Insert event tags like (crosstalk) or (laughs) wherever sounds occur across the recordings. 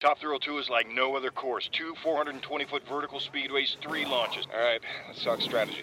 Top Thrill 2 is like no other course. Two 420-foot vertical speedways, three launches. All right, let's talk strategy.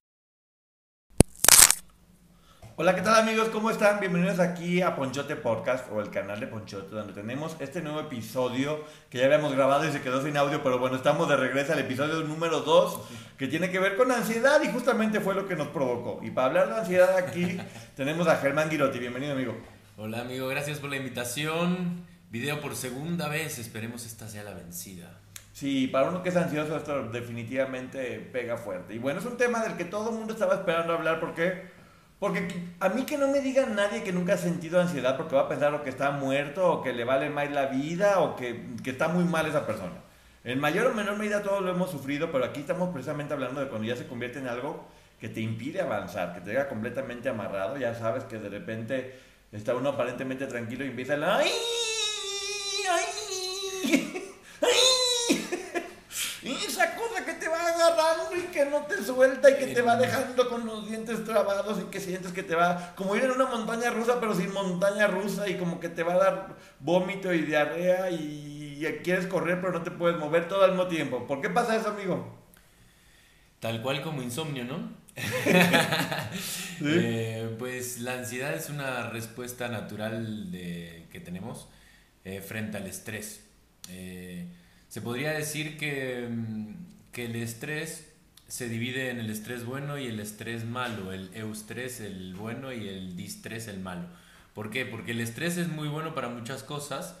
Hola, ¿qué tal amigos? ¿Cómo están? Bienvenidos aquí a Ponchote Podcast o el canal de Ponchote, donde tenemos este nuevo episodio que ya habíamos grabado y se quedó sin audio, pero bueno, estamos de regreso al episodio número 2 que tiene que ver con ansiedad y justamente fue lo que nos provocó. Y para hablar de ansiedad aquí (laughs) tenemos a Germán Girotti. Bienvenido, amigo. Hola, amigo, gracias por la invitación. Video por segunda vez, esperemos esta sea la vencida. Sí, para uno que es ansioso esto definitivamente pega fuerte. Y bueno, es un tema del que todo el mundo estaba esperando hablar porque porque a mí que no me diga nadie que nunca ha sentido ansiedad porque va a pensar o que está muerto o que le vale más la vida o que, que, está muy mal esa persona. En mayor o menor medida todos lo hemos sufrido, pero aquí estamos precisamente hablando de cuando ya se convierte en algo que te impide avanzar, que te deja completamente amarrado. Ya sabes que de repente está uno aparentemente tranquilo y empieza el... ¡Ay! ¡Ay! esa cosa que te va agarrando y que no te suelta y que te va dejando con los dientes trabados y que sientes que te va como ir en una montaña rusa pero sin montaña rusa y como que te va a dar vómito y diarrea y quieres correr pero no te puedes mover todo al mismo tiempo. ¿Por qué pasa eso, amigo? Tal cual como insomnio, ¿no? (laughs) Eh, pues la ansiedad es una respuesta natural de, que tenemos eh, frente al estrés. Eh, se podría decir que, mm, que, el estrés se divide en el estrés bueno y el estrés malo, el eustrés el bueno y el distrés el malo. ¿Por qué? Porque el estrés es muy bueno para muchas cosas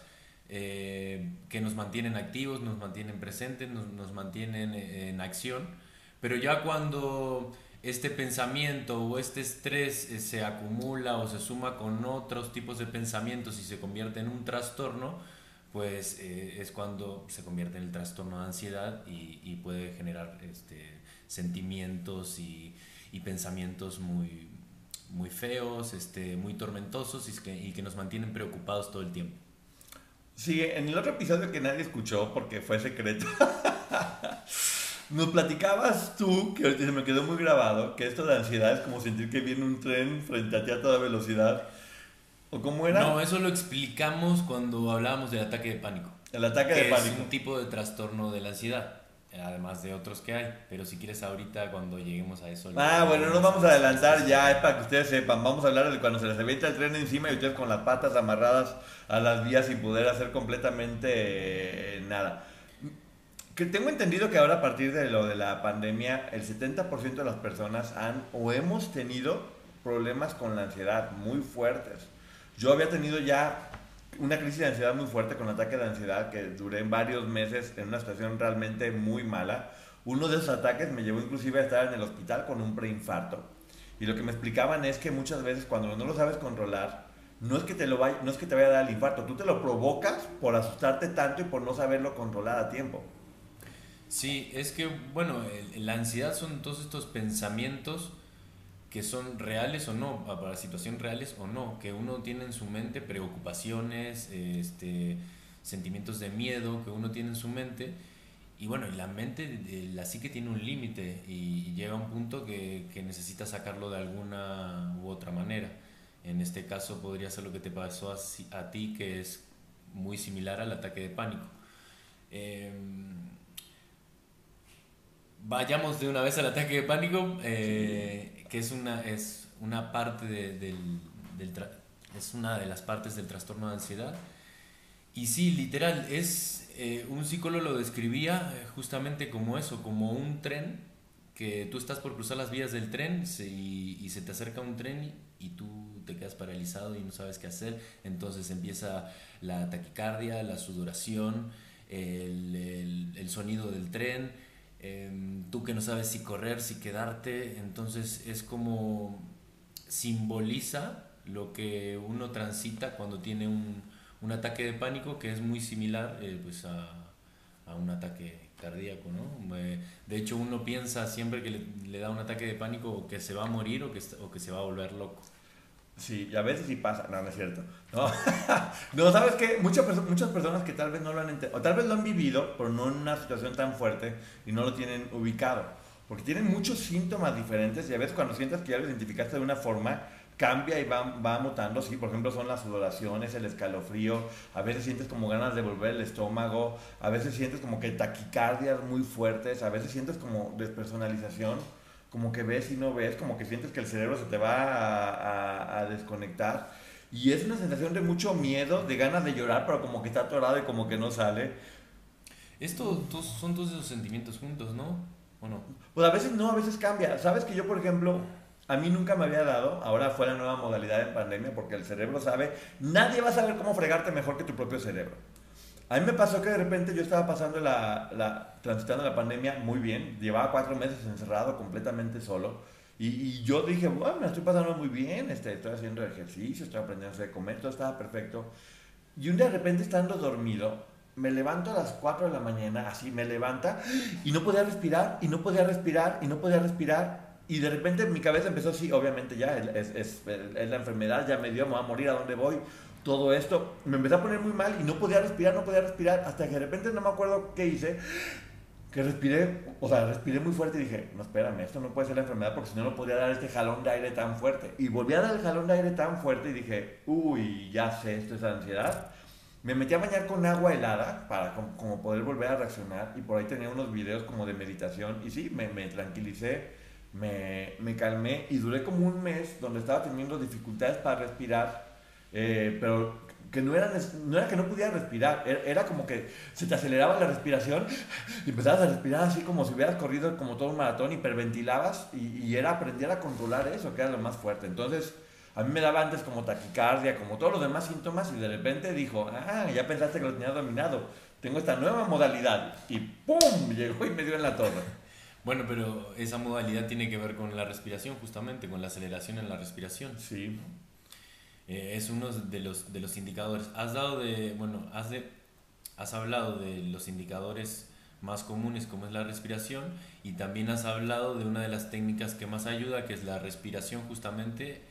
eh, que nos mantienen activos, nos mantienen presentes, nos, mantienen en acción, pero ya cuando este pensamiento o este estrés eh, se acumula o se suma con otros tipos de pensamientos y se convierte en un trastorno, pues eh, es cuando se convierte en el trastorno de ansiedad y, y puede generar este, sentimientos y, y, pensamientos muy, muy feos, este, muy tormentosos y que, y que nos mantienen preocupados todo el tiempo. Sí, en el otro episodio que nadie escuchó porque fue secreto, (laughs) nos platicabas tú, que ahorita se me quedó muy grabado, que esto de ansiedad es como sentir que viene un tren frente a ti a toda velocidad ¿O cómo era? No, eso lo explicamos cuando hablábamos del ataque de pánico. El ataque de pánico. Es un tipo de trastorno de la ansiedad, además de otros que hay. Pero si quieres ahorita, cuando lleguemos a eso... Ah, bueno, no nos vamos a adelantar ya, es para que ustedes sepan. Vamos a hablar de cuando se les avienta el tren encima y ustedes con las patas amarradas a las vías sin poder hacer completamente eh, nada. Que tengo entendido que ahora a partir de lo de la pandemia, el 70% de las personas han o hemos tenido problemas con la ansiedad muy fuertes. Yo había tenido ya una crisis de ansiedad muy fuerte con ataque de ansiedad que duré varios meses en una situación realmente muy mala. Uno de esos ataques me llevó inclusive a estar en el hospital con un preinfarto. Y lo que me explicaban es que muchas veces cuando no lo sabes controlar, no es que te lo vaya, no es que te vaya a dar el infarto, tú te lo provocas por asustarte tanto y por no saberlo controlar a tiempo. Sí, es que bueno, la ansiedad son todos estos pensamientos que son reales o no, para situaciones reales o no, que uno tiene en su mente preocupaciones, este, sentimientos de miedo que uno tiene en su mente. Y bueno, la mente, la psique tiene un límite y llega a un punto que, que necesita sacarlo de alguna u otra manera. En este caso podría ser lo que te pasó a, a ti, que es muy similar al ataque de pánico. Eh, vayamos de una vez al ataque de pánico. Eh, que es una, es una parte del, del es una de las partes del trastorno de ansiedad. Y sí, literal, es, eh, un psicólogo lo describía eh, justamente como eso, como un tren que tú estás por cruzar las vías del tren y, se te acerca un tren y, tú te quedas paralizado y no sabes qué hacer. Entonces empieza la taquicardia, la sudoración, el, el, sonido del tren, em, tú que no sabes si correr, si quedarte. Entonces es como simboliza lo que uno transita cuando tiene un, un ataque de pánico que es muy similar eh, pues a, a un ataque cardíaco, ¿no? De hecho, uno piensa siempre que le, da un ataque de pánico que se va a morir o que, o que se va a volver loco. Sí, y a veces sí pasa, no, no es cierto. No, (laughs) no ¿sabes qué? Muchas, muchas personas que tal vez no lo han entendido, o tal vez lo han vivido, pero no en una situación tan fuerte y no lo tienen ubicado. Porque tienen muchos síntomas diferentes y a veces cuando sientas que ya lo identificaste de una forma, cambia y va, va mutando, sí, por ejemplo son las sudoraciones, el escalofrío, a veces sientes como ganas de volver el estómago, a veces sientes como que taquicardias muy fuertes, a veces sientes como despersonalización, como que ves y no ves, como que sientes que el cerebro se te va a, desconectar. Y es una sensación de mucho miedo, de ganas de llorar, pero como que está atorado y como que no sale. Esto son todos esos sentimientos juntos, ¿no? ¿O no? Pues a veces no, a veces cambia. Sabes que yo, por ejemplo, a mí nunca me había dado, ahora fue la nueva modalidad en pandemia, porque el cerebro sabe, nadie va a saber cómo fregarte mejor que tu propio cerebro. A mí me pasó que de repente yo estaba pasando la, la transitando la pandemia muy bien, llevaba cuatro meses encerrado completamente solo, y, yo dije, bueno, me estoy pasando muy bien, este, estoy haciendo ejercicio, estoy aprendiendo a comer, todo estaba perfecto. Y un día de repente estando dormido, me levanto a las 4 de la mañana, así me levanta, y no podía respirar, y no podía respirar, y no podía respirar, y de repente mi cabeza empezó así, obviamente ya es, es, es, la enfermedad, ya me dio, me voy a morir, ¿a dónde voy? Todo esto, me empecé a poner muy mal y no podía respirar, no podía respirar, hasta que de repente no me acuerdo qué hice, que respiré, o sea, respiré muy fuerte y dije, no, espérame, esto no puede ser la enfermedad porque si no, no podía dar este jalón de aire tan fuerte. Y volví a dar el jalón de aire tan fuerte y dije, uy, ya sé, esto es ansiedad. Me metí a bañar con agua helada para como, poder volver a reaccionar y por ahí tenía unos videos como de meditación y sí, me, me tranquilicé me, me, calmé y duré como un mes donde estaba teniendo dificultades para respirar, eh, pero que no era, no era que no pudiera respirar, era, como que se te aceleraba la respiración y empezabas a respirar así como si hubieras corrido como todo un maratón, hiperventilabas y, y era aprender a controlar eso, que era lo más fuerte. Entonces, a mí me daba antes como taquicardia, como todos los demás síntomas y de repente dijo, ah, ya pensaste que lo tenía dominado, tengo esta nueva modalidad y ¡pum! Llegó y me dio en la torre. (laughs) Bueno, pero esa modalidad tiene que ver con la respiración, justamente, con la aceleración en la respiración. Sí. Eh, es uno de los, de los indicadores. Has dado de, bueno, has, de, has hablado de los indicadores más comunes como es la respiración y también has hablado de una de las técnicas que más ayuda, que es la respiración justamente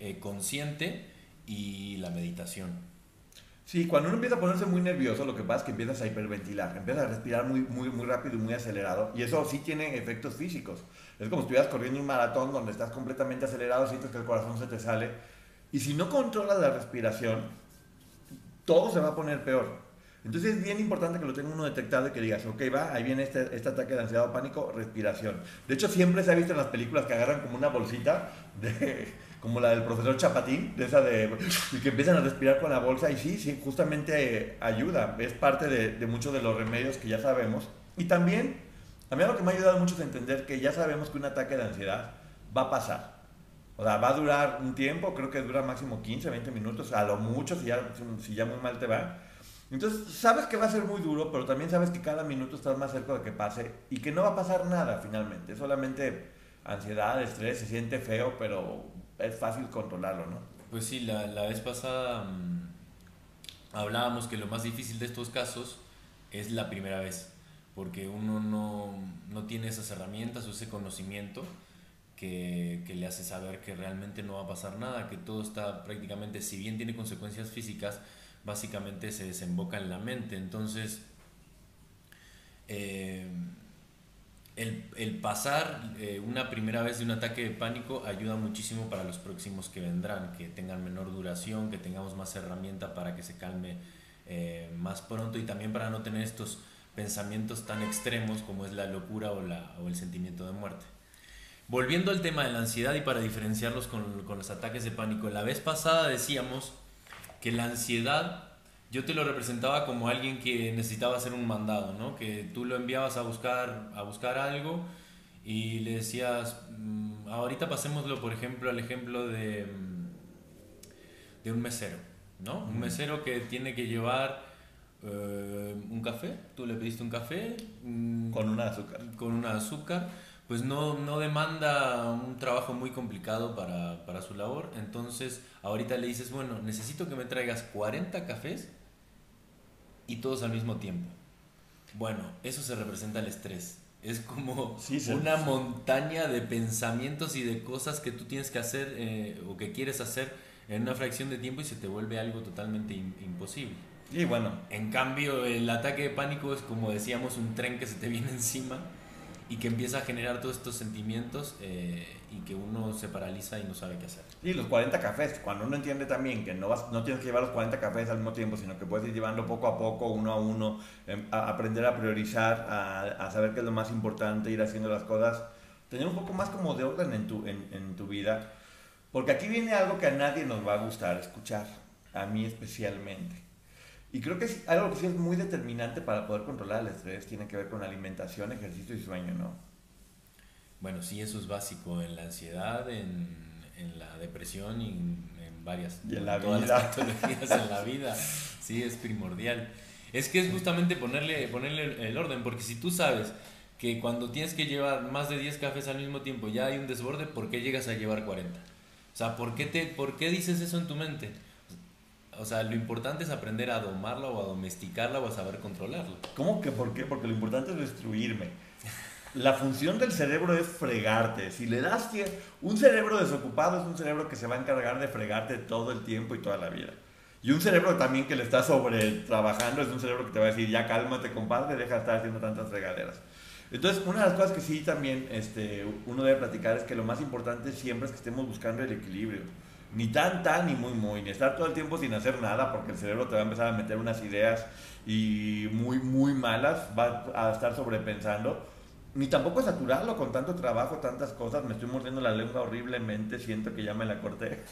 eh, consciente y la meditación. Sí, cuando uno empieza a ponerse muy nervioso, lo que pasa es que empiezas a hiperventilar, empiezas a respirar muy, muy, muy rápido y muy acelerado, y eso sí tiene efectos físicos. Es como si estuvieras corriendo un maratón donde estás completamente acelerado, sientes que el corazón se te sale, y si no controlas la respiración, todo se va a poner peor. Entonces es bien importante que lo tenga uno detectado y que digas, ok, va, ahí viene este, este ataque de ansiedad o pánico, respiración. De hecho, siempre se ha visto en las películas que agarran como una bolsita (laughs) como la del profesor Chapatín, de esa de y que empiezan a respirar con la bolsa y sí, sí, justamente ayuda, es parte de, de muchos de los remedios que ya sabemos. Y también, a mí lo que me ha ayudado mucho es entender que ya sabemos que un ataque de ansiedad va a pasar. O sea, va a durar un tiempo, creo que dura máximo 15, 20 minutos, a lo mucho si ya, si ya muy mal te va. Entonces, sabes que va a ser muy duro, pero también sabes que cada minuto estás más cerca de que pase y que no va a pasar nada finalmente. Solamente ansiedad, estrés, se siente feo, pero es fácil controlarlo, ¿no? Pues sí, la, la vez pasada mm, hablábamos que lo más difícil de estos casos es la primera vez, porque uno no, no tiene esas herramientas o ese conocimiento que, le hace saber que realmente no va a pasar nada, que todo está prácticamente, si bien tiene consecuencias físicas, básicamente se desemboca en la mente. Entonces, eh, el, el pasar eh, una primera vez de un ataque de pánico ayuda muchísimo para los próximos que vendrán, que tengan menor duración, que tengamos más herramienta para que se calme eh, más pronto y también para no tener estos pensamientos tan extremos como es la locura o, la, o el sentimiento de muerte. Volviendo al tema de la ansiedad y para diferenciarlos con, con los ataques de pánico, la vez pasada decíamos que la ansiedad yo te lo representaba como alguien que necesitaba hacer un mandado, ¿no? Que tú lo enviabas a buscar, a buscar algo y le decías, mm, ahorita pasémoslo, por ejemplo, al ejemplo de, mm, de un mesero, ¿no? Un mesero que tiene que llevar eh, un café, tú le pediste un café. mm, Con una azúcar. con una azúcar, pues no, no demanda un trabajo muy complicado para, para su labor. Entonces, ahorita le dices, bueno, necesito que me traigas 40 cafés y todos al mismo tiempo. Bueno, eso se representa el estrés. Es como Sí, una montaña de pensamientos y de cosas que tú tienes que hacer eh, o que quieres hacer en una fracción de tiempo y se te vuelve algo totalmente im- imposible. Y bueno, En cambio, el ataque de pánico es como decíamos un tren que se te viene encima y que empieza a generar todos estos sentimientos eh, y que uno se paraliza y no sabe qué hacer. y los 40 cafés, cuando uno entiende también que no, vas, no tienes que llevar los 40 cafés al mismo tiempo, sino que puedes ir llevando poco a poco, uno a uno, em, a aprender a priorizar, a, a saber qué es lo más importante, ir haciendo las cosas, tener un poco más como de orden en tu, en, en tu vida. Porque aquí viene algo que a nadie nos va a gustar escuchar, a mí especialmente. Y creo que es algo que sí es muy determinante para poder controlar el estrés, tiene que ver con alimentación, ejercicio y sueño, ¿no? Bueno, sí, eso es básico en la ansiedad, en, en la depresión y en, en varias Y en la todas vida. las (laughs) patologías en la vida. Sí, es primordial. Es que es justamente ponerle, ponerle el- orden, porque si tú sabes que cuando tienes que llevar más de 10 cafés al mismo tiempo ya hay un desborde, ¿por qué llegas a llevar 40? O sea, ¿por qué, te, ¿por qué dices eso en tu mente? O sea, lo importante es aprender a domarla o a domesticarla o a saber controlarla. ¿Cómo que por qué? Porque lo importante es destruirme. La función del cerebro es fregarte. Si le das tie- un cerebro desocupado es un cerebro que se va a encargar de fregarte todo el tiempo y toda la vida. Y un cerebro también que le está sobre trabajando es un cerebro que te va a decir, ya cálmate compadre, deja de estar haciendo tantas fregaderas. Entonces, una de las cosas que sí también este, uno debe platicar es que lo más importante siempre es que estemos buscando el equilibrio. Ni tan, tan, ni muy, muy. Ni estar todo el tiempo sin hacer nada porque el cerebro te va a empezar a meter unas ideas y muy, muy malas, va a estar sobrepensando. Ni tampoco saturarlo con tanto trabajo, tantas cosas. Me estoy mordiendo la lengua horriblemente, siento que ya me la corté.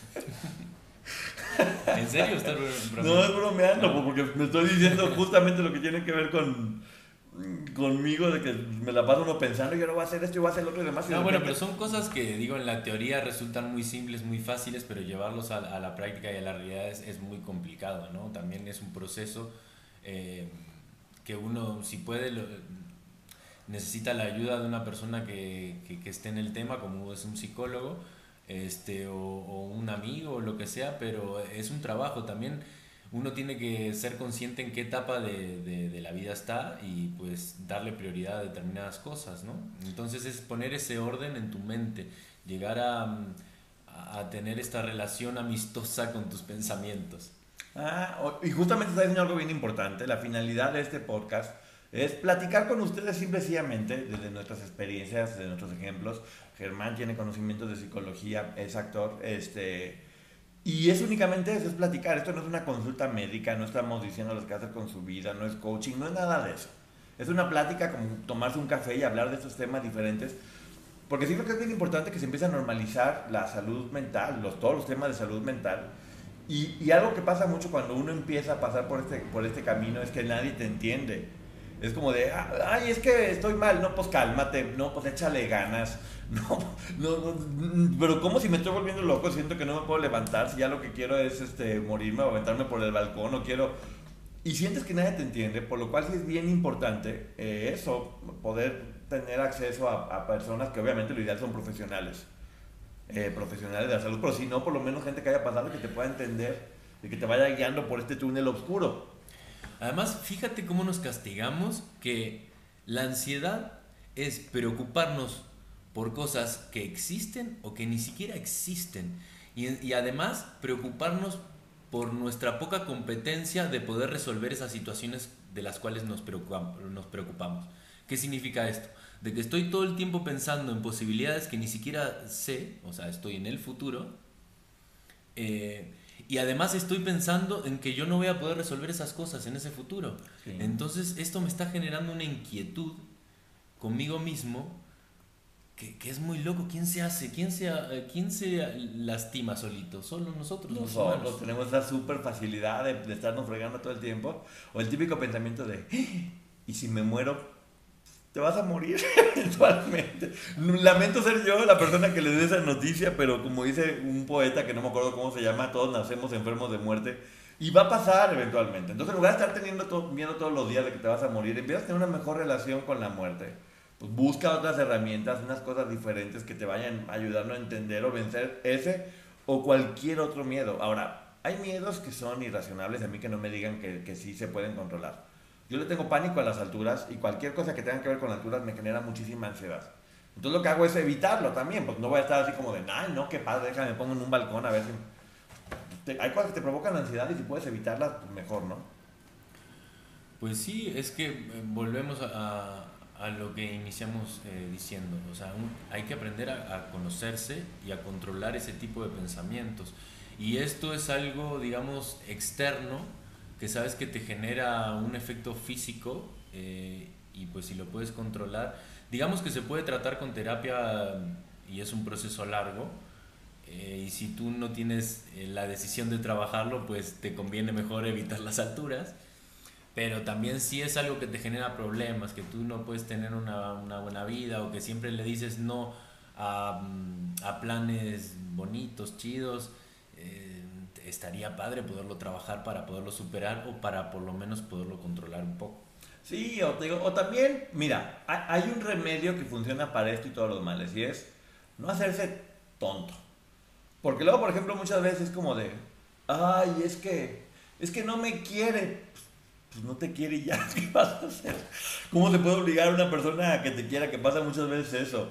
¿En serio? ¿Estás bro- No es bromeando, porque me estoy diciendo justamente lo que tiene que ver con conmigo, de que me la paso uno pensando, yo no voy a hacer esto, yo voy a hacer lo otro y demás. y de No, bueno, repente- pero son cosas que, digo, en la teoría resultan muy simples, muy fáciles, pero llevarlos a, a la práctica y a la realidad es, es muy complicado, ¿no? También es un proceso eh, que uno, si puede, lo- necesita la ayuda de una persona que, que- que esté en el tema, como es un psicólogo, este, o, o un amigo, o lo que sea, pero es un trabajo también. Uno tiene que ser consciente en qué etapa de, de- la vida está y pues darle prioridad a determinadas cosas, ¿no? Entonces es poner ese orden en tu mente, llegar a, a- tener esta relación amistosa con tus pensamientos. Ah, y justamente está diciendo algo bien importante. La finalidad de este podcast es platicar con ustedes simplemente desde nuestras experiencias, desde nuestros ejemplos. Germán tiene conocimientos de psicología, es actor, este... Y es únicamente eso, es platicar. Esto no es una consulta médica, no estamos diciendo lo que hacer con su vida, no es coaching, no es nada de eso. Es una plática como tomarse un café y hablar de estos temas diferentes. Porque sí creo que es importante que se empiece a normalizar la salud mental, los, todos los temas de salud mental. Y, y algo que pasa mucho cuando uno empieza a pasar por este, por este camino es que nadie te entiende. Es como de, "Ah, ay, es que estoy mal, no, pues cálmate, no, pues échale ganas, (laughs) no, no, no, mm, pero como si me estoy volviendo loco, siento que no me puedo levantar, si ya lo que quiero es este, morirme o aventarme por el balcón, o quiero... Y sientes que nadie te entiende, por lo cual sí es bien importante eh, eso, poder tener acceso a, personas que obviamente lo ideal son profesionales eh, profesionales de la salud, pero si no, por lo menos gente que haya pasado que te pueda entender y que te vaya guiando por este túnel oscuro. Además, fíjate cómo nos castigamos que la ansiedad es preocuparnos por cosas que existen o que ni siquiera existen. Y, además preocuparnos por nuestra poca competencia de poder resolver esas situaciones de las cuales nos preocupamos. ¿Qué significa esto? De que estoy todo el tiempo pensando en posibilidades que ni siquiera sé, o sea, estoy en el futuro, eh, y además estoy pensando en que yo no voy a poder resolver esas cosas en ese futuro. Sí. Entonces esto me está generando una inquietud conmigo mismo que, que es muy loco. ¿Quién se hace? ¿Quién se, eh, quién se lastima solito? Solo nosotros, Nosotros humanos. tenemos esa super facilidad de, de estarnos fregando todo el tiempo. O el típico pensamiento de, "Ah, ¿y si me muero? Te vas a morir (laughs) eventualmente. Lamento ser yo la persona que le dé esa noticia, pero como dice un poeta que no me acuerdo cómo se llama, todos nacemos enfermos de muerte y va a pasar eventualmente. Entonces, en lugar de estar teniendo todo, miedo todos los días de que te vas a morir, empiezas a tener una mejor relación con la muerte. Pues busca otras herramientas, unas cosas diferentes que te vayan ayudando a entender o vencer ese o cualquier otro miedo. Ahora, hay miedos que son irracionables, a mí que no me digan que, que sí se pueden controlar. Yo le tengo pánico a las alturas y cualquier cosa que tenga que ver con alturas me genera muchísima ansiedad. Entonces lo que hago es evitarlo también, pues no voy a estar así como de, ay, no, qué padre, déjame, me pongo en un balcón a ver si... hay cosas que te provocan ansiedad y si puedes evitarlas, pues mejor, ¿no? Pues sí, es que eh, volvemos a, a lo que iniciamos eh, diciendo, o sea, hay que aprender a, a conocerse y a controlar ese tipo de pensamientos. Y esto es algo, digamos, externo que sabes que te genera un efecto físico eh, y pues si lo puedes controlar, digamos que se puede tratar con terapia y es un proceso largo. Eh, y si tú no tienes eh, la decisión de trabajarlo, pues te conviene mejor evitar las alturas. Pero también si es algo que te genera problemas, que tú no puedes tener una, una buena vida o que siempre le dices no a, mm, a planes bonitos, chidos, estaría padre poderlo trabajar para poderlo superar o para por lo menos poderlo controlar un poco. Sí, o, digo, o también, mira, hay un remedio que funciona para esto y todos los males, y es no hacerse tonto. Porque luego, por ejemplo, muchas veces es como de, ay, es que, es que no me quiere. Pues no te quiere y ya, (laughs) ¿qué vas a hacer? ¿Cómo se puede obligar a una persona a que te quiera? Que pasa muchas veces eso.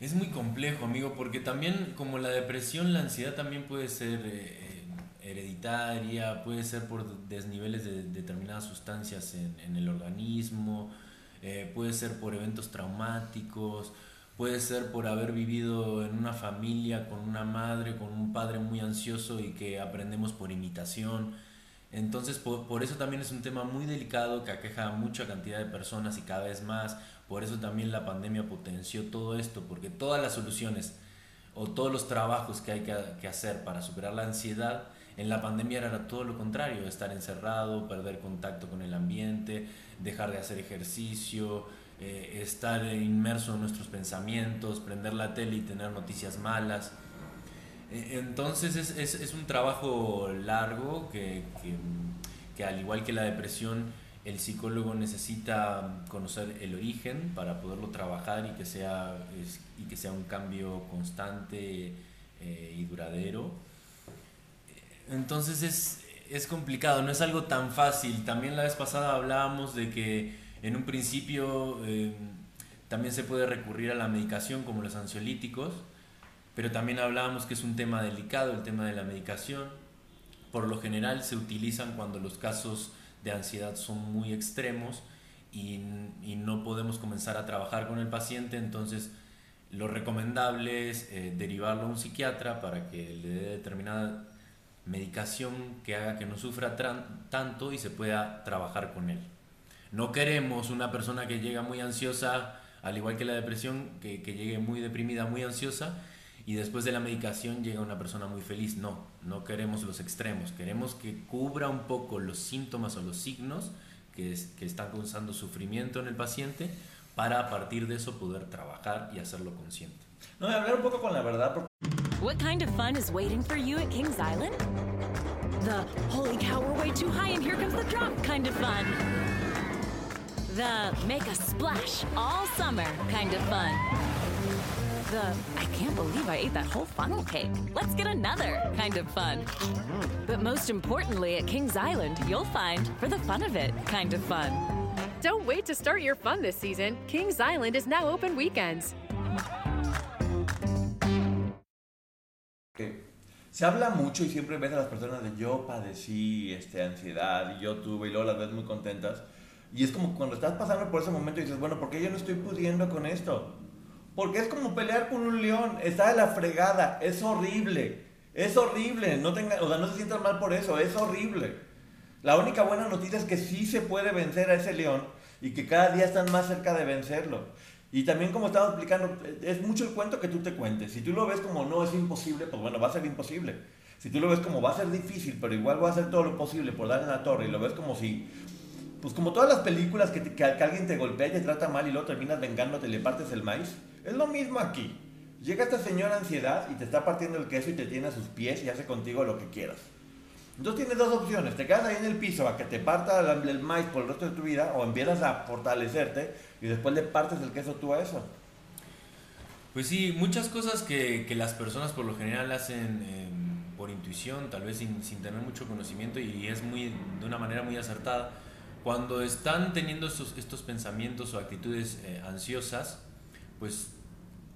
Es muy complejo, amigo, porque también como la depresión, la ansiedad también puede ser eh, eh, hereditaria, puede ser por desniveles de determinadas sustancias en, el organismo, eh, puede ser por eventos traumáticos, puede ser por haber vivido en una familia con una madre, con un padre muy ansioso y que aprendemos por imitación. Entonces, por, por, eso también es un tema muy delicado que aqueja a mucha cantidad de personas y cada vez más. Por eso también la pandemia potenció todo esto, porque todas las soluciones o todos los trabajos que hay que, hacer para superar la ansiedad, en la pandemia era todo lo contrario, estar encerrado, perder contacto con el ambiente, dejar de hacer ejercicio, eh, estar inmerso en nuestros pensamientos, prender la tele y tener noticias malas. E, entonces es, es, un trabajo largo que, que, al igual que la depresión, el psicólogo necesita conocer el origen para poderlo trabajar y que sea, y que sea un cambio constante eh, y duradero. Entonces es, es, complicado, no es algo tan fácil. También la vez pasada hablábamos de que en un principio eh, también se puede recurrir a la medicación como los ansiolíticos, pero también hablábamos que es un tema delicado el tema de la medicación. Por lo general se utilizan cuando los casos de ansiedad son muy extremos y, no podemos comenzar a trabajar con el paciente, entonces lo recomendable es eh, derivarlo a un psiquiatra para que le dé determinada medicación que haga que no sufra tanto y se pueda trabajar con él. No queremos una persona que llega muy ansiosa, al igual que la depresión, que, que llegue muy deprimida, muy ansiosa, y después de la medicación llega una persona muy feliz. No, no queremos los extremos, queremos que cubra un poco los síntomas o los signos que, que están causando sufrimiento en el paciente para a partir de eso poder trabajar y hacerlo consciente. No, hablar un poco con la verdad. What kind of fun is waiting for you at Kings Island? The holy cow, we're way too high and here comes the drop kind of fun. The make a splash all summer kind of fun. The I can't believe I ate that whole funnel cake. Let's get another kind of fun. But most importantly, at Kings Island, you'll find for the fun of it kind of fun. Don't wait to start your fun this season. Kings Island is now open weekends. Se habla mucho y siempre ves a las personas de yo padecí este, ansiedad y yo tuve y luego las ves muy contentas. Y es como cuando estás pasando por ese momento y dices, bueno, ¿por qué yo no estoy pudiendo con esto? Porque es como pelear con un león, está de la fregada, es horrible, es horrible, no, tenga, o sea, no se sientan mal por eso, es horrible. La única buena noticia es que sí se puede vencer a ese león y que cada día están más cerca de vencerlo. Y también como estaba explicando, es mucho el cuento que tú te cuentes. Si tú lo ves como no es imposible, pues bueno, va a ser imposible. Si tú lo ves como va a ser difícil, pero igual va a hacer todo lo posible por darle la torre y lo ves como si pues como todas las películas que, te- que alguien te golpea y te trata mal y luego terminas vengándote y le partes el maíz, es lo mismo aquí. Llega esta señora ansiedad y te está partiendo el queso y te tiene a sus pies y hace contigo lo que quieras. Entonces tienes dos opciones, te quedas ahí en el piso a que te parta el, maíz por el resto de tu vida o empiezas a fortalecerte y después le partes el queso tú a eso. Pues sí, muchas cosas que, las personas por lo general hacen eh, por intuición, tal vez sin, tener mucho conocimiento y es muy de una manera muy acertada. Cuando están teniendo estos, estos pensamientos o actitudes eh, ansiosas, pues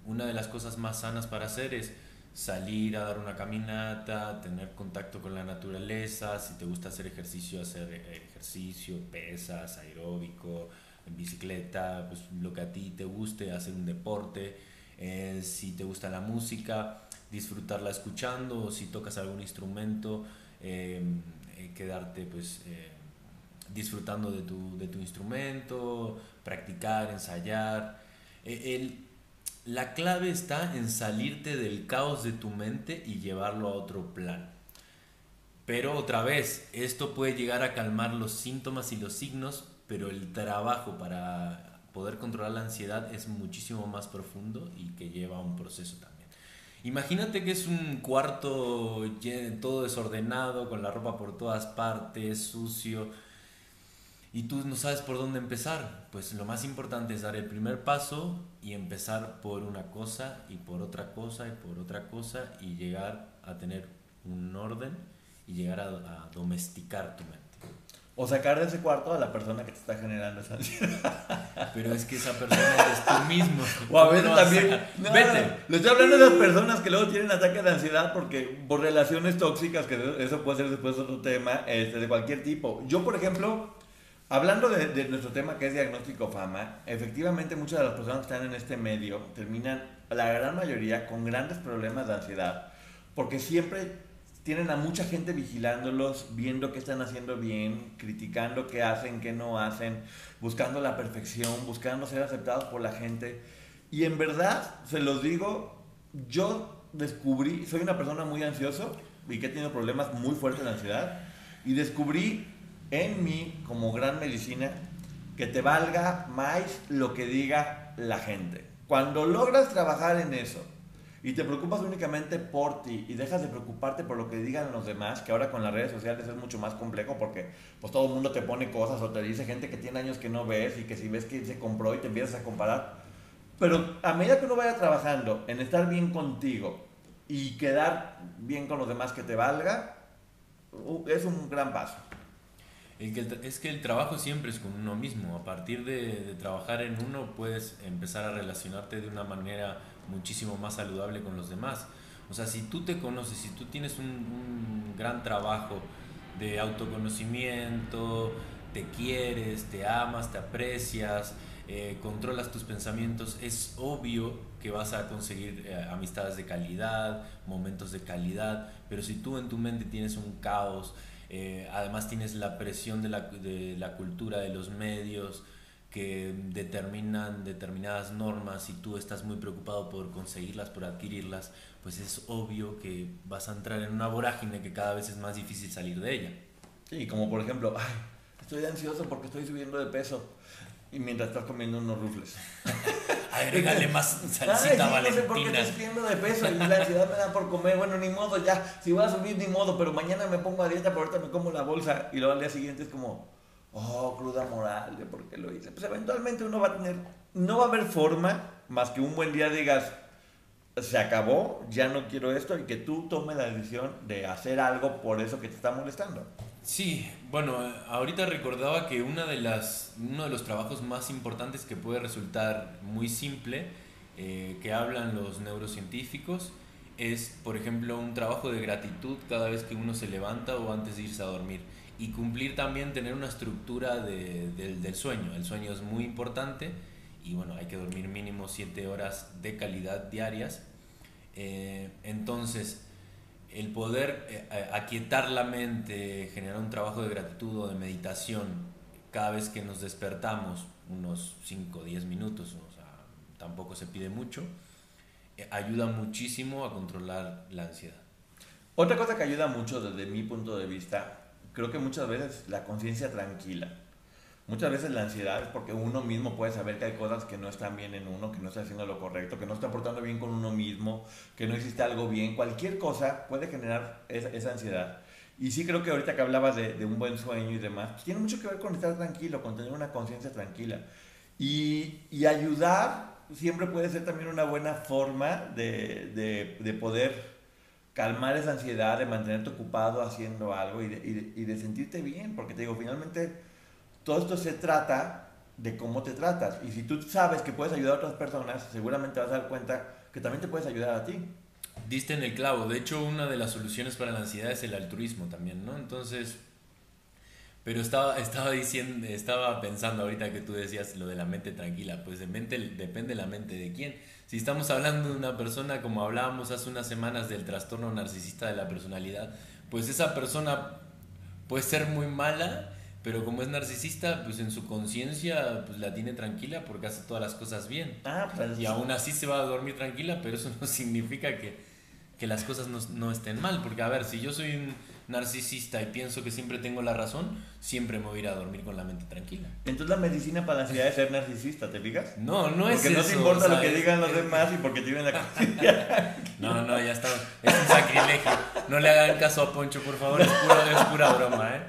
una de las cosas más sanas para hacer es salir a dar una caminata, tener contacto con la naturaleza, si te gusta hacer ejercicio, hacer eh, ejercicio, pesas, aeróbico, en bicicleta, pues lo que a ti te guste, hacer un deporte, eh, si te gusta la música, disfrutarla escuchando, o si tocas algún instrumento, eh, eh, quedarte pues eh, disfrutando de tu, de tu instrumento, practicar, ensayar. Eh, el- la clave está en salirte del caos de tu mente y llevarlo a otro plan. Pero otra vez, esto puede llegar a calmar los síntomas y los signos, pero el trabajo para poder controlar la ansiedad es muchísimo más profundo y que lleva un proceso también. Imagínate que es un cuarto todo desordenado, con la ropa por todas partes, sucio, y tú no sabes por dónde empezar. Pues lo más importante es dar el primer paso y empezar por una cosa y por otra cosa y por otra cosa y llegar a tener un orden y llegar a, a domesticar tu mente. O sacar de ese cuarto a la persona que te está generando esa ansiedad. (laughs) Pero es que esa persona eres tú mismo. O a ¿Cómo veces también. No, Vete. Le estoy hablando de las personas que luego tienen ataques de ansiedad porque por relaciones tóxicas, que eso puede ser después otro tema, este, de cualquier tipo. Yo, por ejemplo, hablando de, nuestro tema que es diagnóstico fama, efectivamente muchas de las personas que están en este medio terminan, la gran mayoría, con grandes problemas de ansiedad porque siempre tienen a mucha gente vigilándolos, viendo qué están haciendo bien, criticando qué hacen, qué no hacen, buscando la perfección, buscando ser aceptados por la gente. Y en verdad, se los digo, yo descubrí, soy una persona muy ansioso y que he tenido problemas muy fuertes de ansiedad, y descubrí en mí, como gran medicina, que te valga más lo que diga la gente. Cuando logras trabajar en eso, y te preocupas únicamente por ti y dejas de preocuparte por lo que digan los demás, que ahora con las redes sociales es mucho más complejo porque pues todo el mundo te pone cosas o te dice gente que tiene años que no ves y que si ves que se compró y te empiezas a comparar. Pero a medida que uno vaya trabajando en estar bien contigo y quedar bien con los demás que te valga, uh, es un gran paso. Es que el trabajo siempre es con uno mismo. A partir de, trabajar en uno puedes empezar a relacionarte de una manera muchísimo más saludable con los demás. O sea, si tú te conoces, si tú tienes un, un gran trabajo de autoconocimiento, te quieres, te amas, te aprecias, eh, controlas tus pensamientos, es obvio que vas a conseguir eh, amistades de calidad, momentos de calidad, pero si tú en tu mente tienes un caos, eh, además tienes la presión de la, de la cultura, de los medios, que determinan determinadas normas y tú estás muy preocupado por conseguirlas, por adquirirlas, pues es obvio que vas a entrar en una vorágine que cada vez es más difícil salir de ella. Sí, como por ejemplo, ay, estoy ansioso porque estoy subiendo de peso. Y mientras estás comiendo unos rufles. (laughs) Agrégale más Ay, salsita sí, no sé por qué valentina. estoy subiendo de peso y la ansiedad me da por comer. Bueno, ni modo, ya. Si voy a subir, ni modo. Pero mañana me pongo a dieta, pero ahorita me como la bolsa. Y luego al día siguiente es como, oh, cruda moral de por qué lo hice. Pues eventualmente uno va a tener, no va a haber forma más que un buen día digas, se acabó, ya no quiero esto. Y que tú tomes la decisión de hacer algo por eso que te está molestando. Sí, bueno, ahorita recordaba que una de las, uno de los trabajos más importantes que puede resultar muy simple, eh, que hablan los neurocientíficos, es, por ejemplo, un trabajo de gratitud cada vez que uno se levanta o antes de irse a dormir. Y cumplir también, tener una estructura de- del- del sueño. El sueño es muy importante y bueno, hay que dormir mínimo 7 horas de calidad diarias. Eh, entonces, el poder eh, eh, aquietar la mente, generar un trabajo de gratitud o de meditación cada vez que nos despertamos, unos 5 o 10 minutos, tampoco se pide mucho, eh, ayuda muchísimo a controlar la ansiedad. Otra cosa que ayuda mucho desde mi punto de vista, creo que muchas veces la conciencia tranquila. Muchas veces la ansiedad es porque uno mismo puede saber que hay cosas que no están bien en uno, que no está haciendo lo correcto, que no está portando bien con uno mismo, que no existe algo bien. Cualquier cosa puede generar esa, esa ansiedad. Y sí creo que ahorita que hablabas de, de, un buen sueño y demás, pues tiene mucho que ver con estar tranquilo, con tener una conciencia tranquila. Y, y, ayudar siempre puede ser también una buena forma de, de, de poder calmar esa ansiedad, de mantenerte ocupado haciendo algo y de, y, de, y de, sentirte bien, porque te digo, finalmente todo esto se trata de cómo te tratas. Y si tú sabes que puedes ayudar a otras personas, seguramente vas a dar cuenta que también te puedes ayudar a ti. Diste en el clavo. De hecho, una de las soluciones para la ansiedad es el altruismo también, ¿no? Entonces, pero estaba, estaba diciendo, estaba pensando ahorita que tú decías lo de la mente tranquila. Pues de mente, depende la mente de quién. Si estamos hablando de una persona, como hablábamos hace unas semanas del trastorno narcisista de la personalidad, pues esa persona puede ser muy mala, pero como es narcisista, pues en su conciencia pues la tiene tranquila porque hace todas las cosas bien. Ah, pues, y aún así se va a dormir tranquila, pero eso (laughs) no significa que, que las cosas no, no, estén mal. Porque a ver, si yo soy un narcisista y pienso que siempre tengo la razón, siempre me voy a ir a dormir con la mente tranquila. Entonces la medicina para la ansiedad es ser narcisista, ¿te fijas? No, no es Porque no te importa lo que digan los demás y porque tienen la (laughs) conciencia. No, no, ya está. Es un sacrilegio. No le hagan caso a Poncho, por favor. Es pura, es pura broma, ¿eh?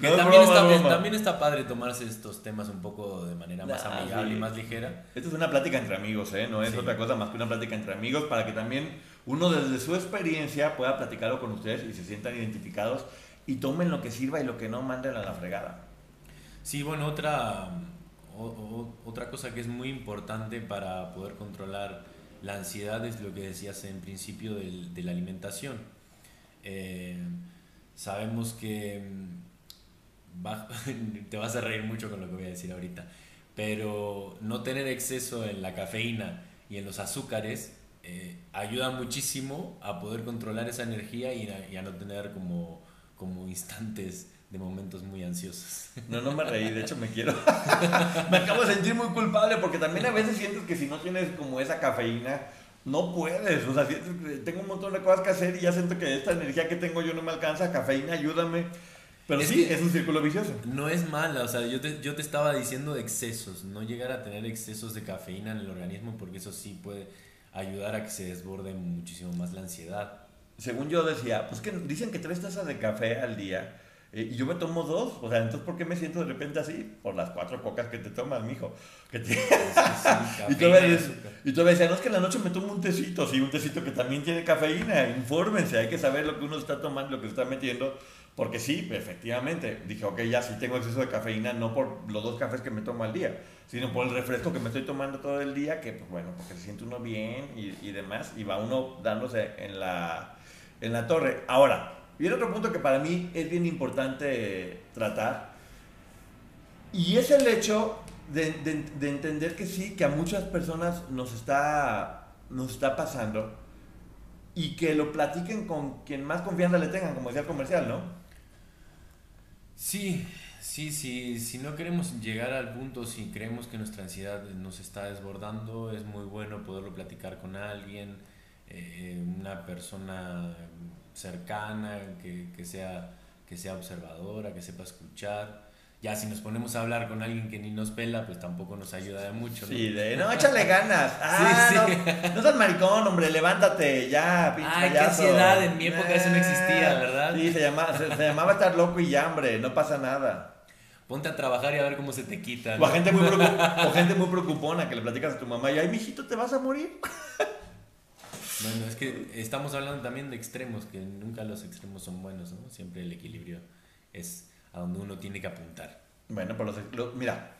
Que No es también, broma, está, broma. también está padre tomarse estos temas un poco de manera más Ah, amigable sí. y más ligera. Esto es una plática entre amigos, ¿eh? No es Sí. otra cosa más que una plática entre amigos para que también uno desde su experiencia pueda platicarlo con ustedes y se sientan identificados y tomen lo que sirva y lo que no manden a la fregada. Sí, bueno, otra, otra cosa que es muy importante para poder controlar la ansiedad es lo que decías en principio del- de la alimentación. Eh, sabemos que mm, (laughs) te vas a reír mucho con lo que voy a decir ahorita, pero no tener exceso en la cafeína y en los azúcares eh, ayuda muchísimo a poder controlar esa energía y a, y a no tener como, como instantes de momentos muy ansiosos. No, no me reí, de hecho me quiero. (laughs) me acabo de sentir muy culpable porque también a veces sientes que si no tienes como esa cafeína, no puedes. O sea, sientes que tengo un montón de cosas que hacer y ya siento que esta energía que tengo yo no me alcanza. Cafeína, ayúdame. Pero Es sí, es un círculo vicioso. No es mala, o sea, yo te, yo te estaba diciendo de excesos, no llegar a tener excesos de cafeína en el organismo porque eso sí puede ayudar a que se desborde muchísimo más la ansiedad. Según yo decía, pues que dicen que tres tazas de café al día. eh, y yo me tomo dos, o sea, entonces ¿por qué me siento de repente así? Por las cuatro cocas que te tomas, mijo. Que te- (laughs) y, tú cafeína y tú ves, no es que en la noche me tomo un tecito, sí, un tecito que también tiene cafeína, infórmense, hay que saber lo que uno está tomando, lo que está metiendo, porque sí, efectivamente, dije, ok, ya sí tengo exceso de cafeína, no por los dos cafés que me tomo al día, sino por el refresco que me estoy tomando todo el día, que pues bueno, porque se siente uno bien y, y demás, y va uno dándose en la, en la torre. Ahora, viene otro punto que para mí es bien importante tratar, y es el hecho de, de- de entender que sí, que a muchas personas nos está, nos está pasando y que lo platiquen con quien más confianza le tengan, como decía el comercial, ¿no? Sí, sí, sí, si no queremos llegar al punto, si creemos que nuestra ansiedad nos está desbordando, es muy bueno poderlo platicar con alguien, eh, una persona cercana, que, que sea, que sea observadora, que sepa escuchar. Ya si nos ponemos a hablar con alguien que ni nos pela, pues tampoco nos ayuda de mucho. ¿no? Sí, de, no, échale ganas. (laughs) Ah, Sí, sí. No, no seas maricón, hombre, levántate, ya, pinche Ay, qué ansiedad, en mi época eso no existía, ¿verdad? Sí, se, llama, se, se llamaba estar loco y ya, hombre, no pasa nada. Ponte a trabajar y a ver cómo se te quita. O, ¿no? a gente muy (laughs) o gente muy preocupona que le platicas a tu mamá y, ay, mijito, ¿te vas a morir? (laughs) Bueno, es que estamos hablando también de extremos, que nunca los extremos son buenos, ¿no? Siempre el equilibrio es a donde uno tiene que apuntar. Bueno, lo- mira,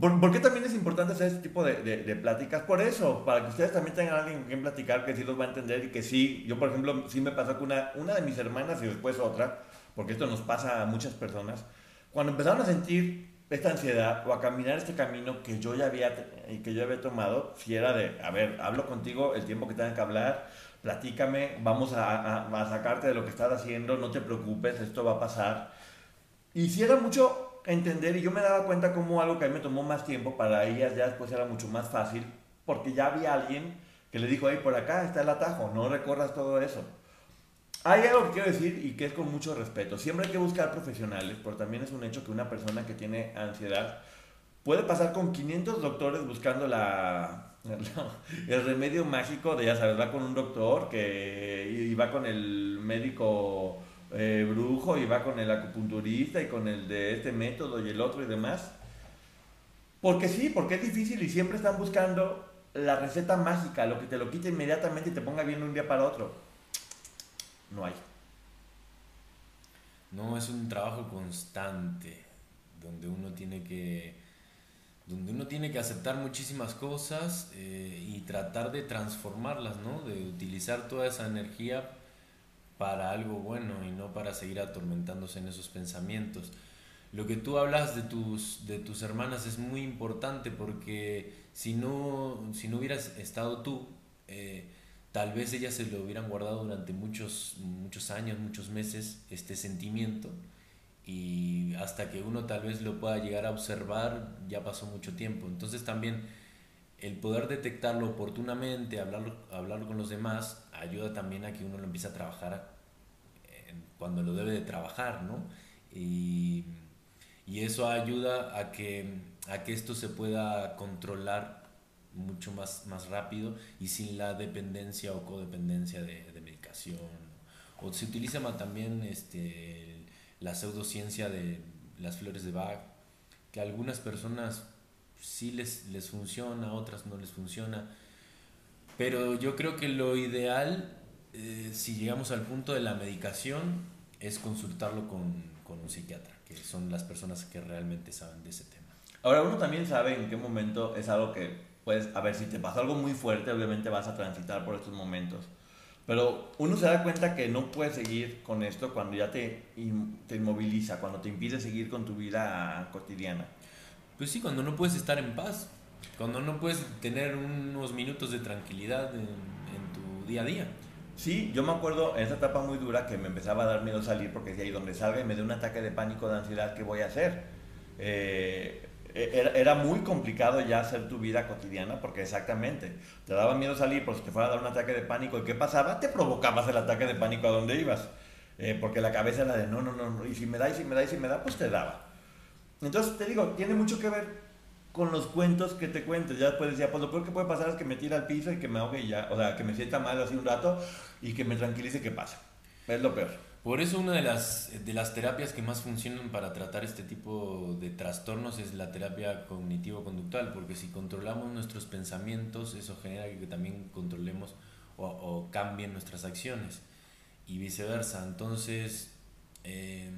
¿por, qué también es importante hacer este tipo de, de- pláticas? Por eso, para que ustedes también tengan alguien con quien platicar que sí los va a entender y que sí, yo por ejemplo, sí me pasó con una, de mis hermanas y después otra, porque esto nos pasa a muchas personas, cuando empezaron a sentir esta ansiedad o a caminar este camino que yo ya había, que yo había tomado, si era de, a ver, hablo contigo el tiempo que tengan que hablar, platícame, vamos a- a sacarte de lo que estás haciendo, no te preocupes, esto va a pasar. Y si era mucho entender y yo me daba cuenta como algo que a mí me tomó más tiempo, para ellas ya después era mucho más fácil, porque ya había alguien que le dijo, ahí por acá está el atajo, no recorras todo eso. Hay algo que quiero decir y que es con mucho respeto. Siempre hay que buscar profesionales, pero también es un hecho que una persona que tiene ansiedad puede pasar con 500 doctores buscando la, (laughs) el remedio mágico de, ya sabes, va con un doctor que, y va con el médico eh, brujo y va con el acupunturista y con el de este método y el otro y demás. Porque sí, porque es difícil y siempre están buscando la receta mágica, lo que te lo quite inmediatamente y te ponga bien un día para otro no hay. No, es un trabajo constante donde uno tiene que donde uno tiene que aceptar muchísimas cosas eh, y tratar de transformarlas, ¿no? De utilizar toda esa energía para algo bueno y no para seguir atormentándose en esos pensamientos. Lo que tú hablas de tus, de tus hermanas es muy importante porque si no, si no hubieras estado tú, eh, tal vez ellas se lo hubieran guardado durante muchos, muchos años, muchos meses, este sentimiento, y hasta que uno tal vez lo pueda llegar a observar, ya pasó mucho tiempo. Entonces también el poder detectarlo oportunamente, hablarlo, hablarlo con los demás, ayuda también a que uno lo empiece a trabajar cuando lo debe de trabajar, ¿no? Y, y eso ayuda a que, a que esto se pueda controlar mucho más, más rápido y sin la dependencia o codependencia de, de medicación. O se utiliza también este, la pseudociencia de las flores de Bach, que algunas personas sí les, les funciona, otras no les funciona. Pero yo creo que lo ideal, eh, si llegamos al punto de la medicación, es consultarlo con, con un psiquiatra, que son las personas que realmente saben de ese tema. Ahora, uno también sabe en qué momento es algo que pues, a ver, si te pasa algo muy fuerte, obviamente vas a transitar por estos momentos. Pero uno se da cuenta que no puedes seguir con esto cuando ya te, te inmoviliza, cuando te impide seguir con tu vida cotidiana. Pues sí, cuando no puedes estar en paz, cuando no puedes tener unos minutos de tranquilidad en, tu día a día. Sí, yo me acuerdo en esa etapa muy dura que me empezaba a dar miedo salir porque decía, y donde salga y me dé un ataque de pánico, de ansiedad, ¿qué voy a hacer? Eh, era, era, muy complicado ya hacer tu vida cotidiana porque exactamente, te daba miedo salir por si te fuera a dar un ataque de pánico. ¿Y qué pasaba? Te provocabas el ataque de pánico a donde ibas. Eh, porque la cabeza era de no, no, no, y si me da, y si me da, y si me da, pues te daba. Entonces te digo, tiene mucho que ver con los cuentos que te cuentes. Ya después decía, pues lo peor que puede pasar es que me tire al piso y que me ahogue y ya, o sea, que me sienta mal así un rato y que me tranquilice que pasa. Es lo peor. Por eso una de las, de las terapias que más funcionan para tratar este tipo de trastornos es la terapia cognitivo-conductual, porque si controlamos nuestros pensamientos, eso genera que también controlemos o, cambien nuestras acciones y viceversa. Entonces, eh,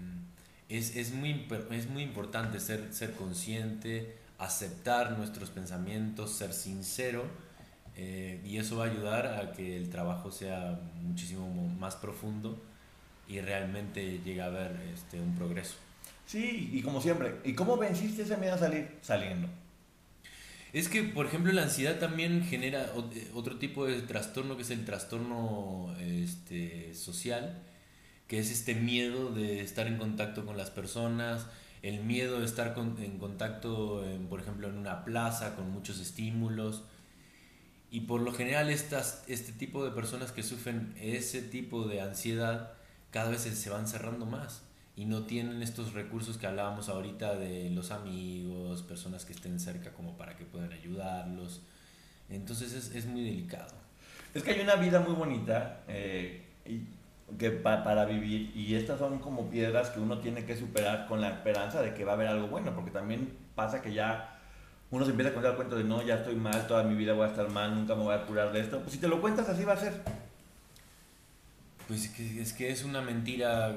es, es, muy, es muy importante ser, ser consciente, aceptar nuestros pensamientos, ser sincero. Eh, y eso va a ayudar a que el trabajo sea muchísimo más profundo y realmente llega a haber este, un progreso. Sí, y como siempre, ¿y cómo venciste ese miedo a salir? Saliendo. Es que, por ejemplo, la ansiedad también genera eh, otro tipo de trastorno que es el trastorno este, social, que es este miedo de estar en contacto con las personas, el miedo de estar en contacto, por ejemplo, en una plaza con muchos estímulos. Y por lo general estas, este tipo de personas que sufren ese tipo de ansiedad cada vez se van cerrando más y no tienen estos recursos que hablábamos ahorita de los amigos, personas que estén cerca como para que puedan ayudarlos. Entonces es, es muy delicado. Es que hay una vida muy bonita eh, que para vivir y estas son como piedras que uno tiene que superar con la esperanza de que va a haber algo bueno, porque también pasa que ya uno se empieza a contar el cuento de no, ya estoy mal, toda mi vida voy a estar mal, nunca me voy a curar de esto. Pues si te lo cuentas así va a ser. Pues es que es una mentira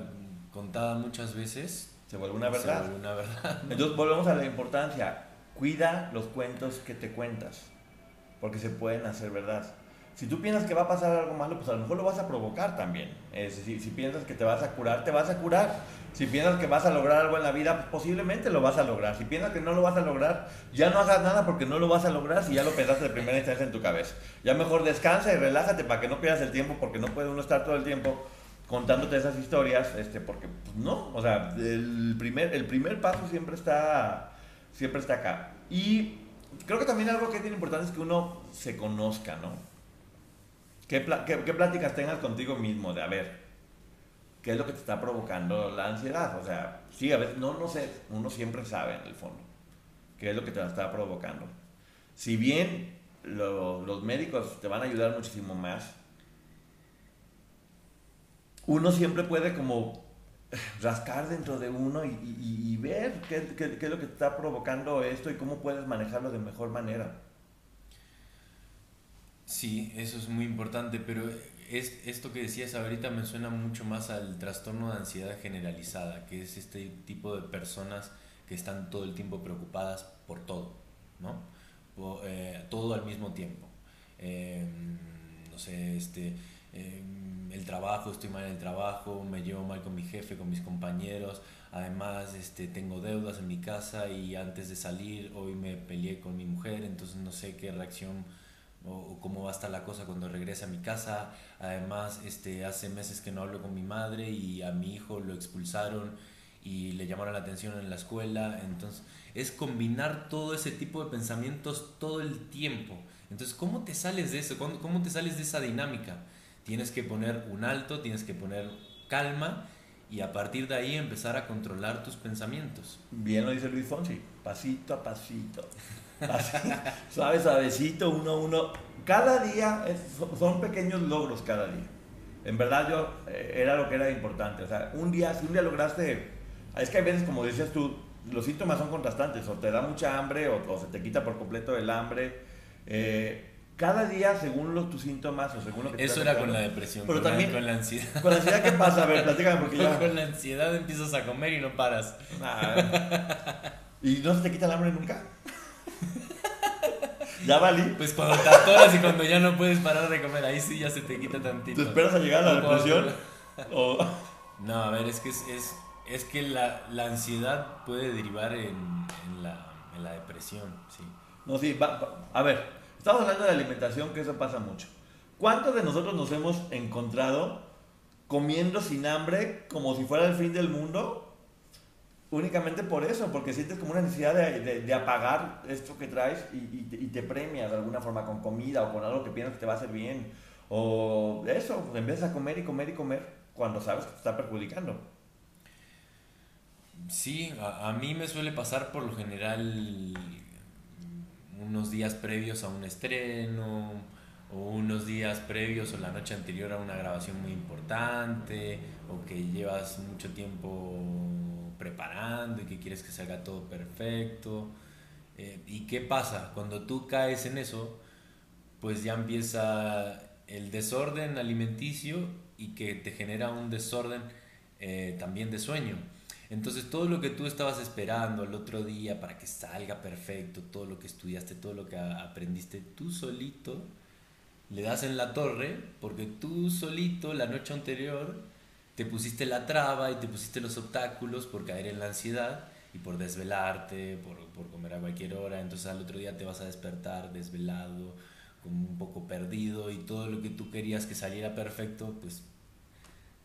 contada muchas veces. Se vuelve una verdad. Se vuelve una verdad. Entonces volvemos a la importancia. Cuida los cuentos que te cuentas, porque se pueden hacer verdad. Si tú piensas que va a pasar algo malo, pues a lo mejor lo vas a provocar también. Es decir, si piensas que te vas a curar, te vas a curar. Si piensas que vas a lograr algo en la vida, pues posiblemente lo vas a lograr. Si piensas que no lo vas a lograr, ya no hagas nada porque no lo vas a lograr si ya lo pensaste de primera instancia en tu cabeza. Ya mejor descansa y relájate para que no pierdas el tiempo porque no puede uno estar todo el tiempo contándote esas historias, este, porque pues, no, o sea, el primer, el primer paso siempre está, siempre está acá. Y creo que también algo que es importante es que uno se conozca, ¿no? ¿Qué, qué, qué pláticas tengas contigo mismo? De, a ver, qué es lo que te está provocando la ansiedad. O sea, sí, a veces, no, no sé, uno siempre sabe en el fondo qué es lo que te está provocando. Si bien lo- los médicos te van a ayudar muchísimo más, uno siempre puede como (laughs) rascar dentro de uno y, y- y ver qué, qué- qué es lo que te está provocando esto y cómo puedes manejarlo de mejor manera. Sí, eso es muy importante, pero es, esto que decías ahorita me suena mucho más al trastorno de ansiedad generalizada, que es este tipo de personas que están todo el tiempo preocupadas por todo, ¿no? Eh, todo al mismo tiempo. Eh, no sé, este, eh, el trabajo, estoy mal en el trabajo, me llevo mal con mi jefe, con mis compañeros, además este, tengo deudas en mi casa y antes de salir hoy me peleé con mi mujer, entonces no sé qué reacción o, o cómo va a estar la cosa cuando regrese a mi casa. Además, este, hace meses que no hablo con mi madre y a mi hijo lo expulsaron y le llamaron la atención en la escuela. Entonces, es combinar todo ese tipo de pensamientos todo el tiempo. Entonces, ¿cómo te sales de eso? ¿Cómo, cómo te sales de esa dinámica? Tienes que poner un alto, tienes que poner calma y a partir de ahí empezar a controlar tus pensamientos. Bien lo dice Luis Fonsi, pasito a pasito. (laughs) Así, (laughs) suave, suavecito, uno a uno. Cada día es- son- pequeños logros cada día. En verdad yo eh, era lo que era importante. O sea, un día, si un día lograste, es que hay veces, como decías tú, los síntomas son contrastantes. O te da mucha hambre o, o se te quita por completo el hambre. Eh, cada día, según los, tus síntomas o según lo que Eso era con la depresión, Pero con, la- también, con la ansiedad. con la ansiedad, ¿qué pasa? A ver, platícame porque ya... (laughs) Con la ansiedad empiezas a comer y no paras. Ah, (laughs) ¿Y no se te quita el hambre nunca? Ya valí. Pues cuando te atoras y cuando ya no puedes parar de comer, ahí sí ya se te quita tantito. ¿Te esperas a llegar a la depresión? O... No, a ver, es que, es, es, es que la, la ansiedad puede derivar en, en la, en la depresión, sí. No, sí, va- va- a ver, estamos hablando de alimentación, que eso pasa mucho. ¿Cuántos de nosotros nos hemos encontrado comiendo sin hambre como si fuera el fin del mundo? Únicamente por eso, porque sientes como una necesidad de, de- apagar esto que traes y, y te- y te premias de alguna forma con comida o con algo que piensas que te va a hacer bien. O eso, pues empiezas a comer y comer y comer cuando sabes que te está perjudicando. Sí, a, a mí me suele pasar por lo general unos días previos a un estreno o unos días previos o la noche anterior a una grabación muy importante o que llevas mucho tiempo preparando y que quieres que salga todo perfecto. Eh, ¿Y qué pasa? Cuando tú caes en eso, pues ya empieza el desorden alimenticio y que te genera un desorden eh, también de sueño. Entonces todo lo que tú estabas esperando el otro día para que salga perfecto, todo lo que estudiaste, todo lo que aprendiste, tú solito le das en la torre porque tú solito la noche anterior te pusiste la traba y te pusiste los obstáculos por caer en la ansiedad y por desvelarte, por, por comer a cualquier hora. Entonces al otro día te vas a despertar desvelado, como un poco perdido y todo lo que tú querías que saliera perfecto, pues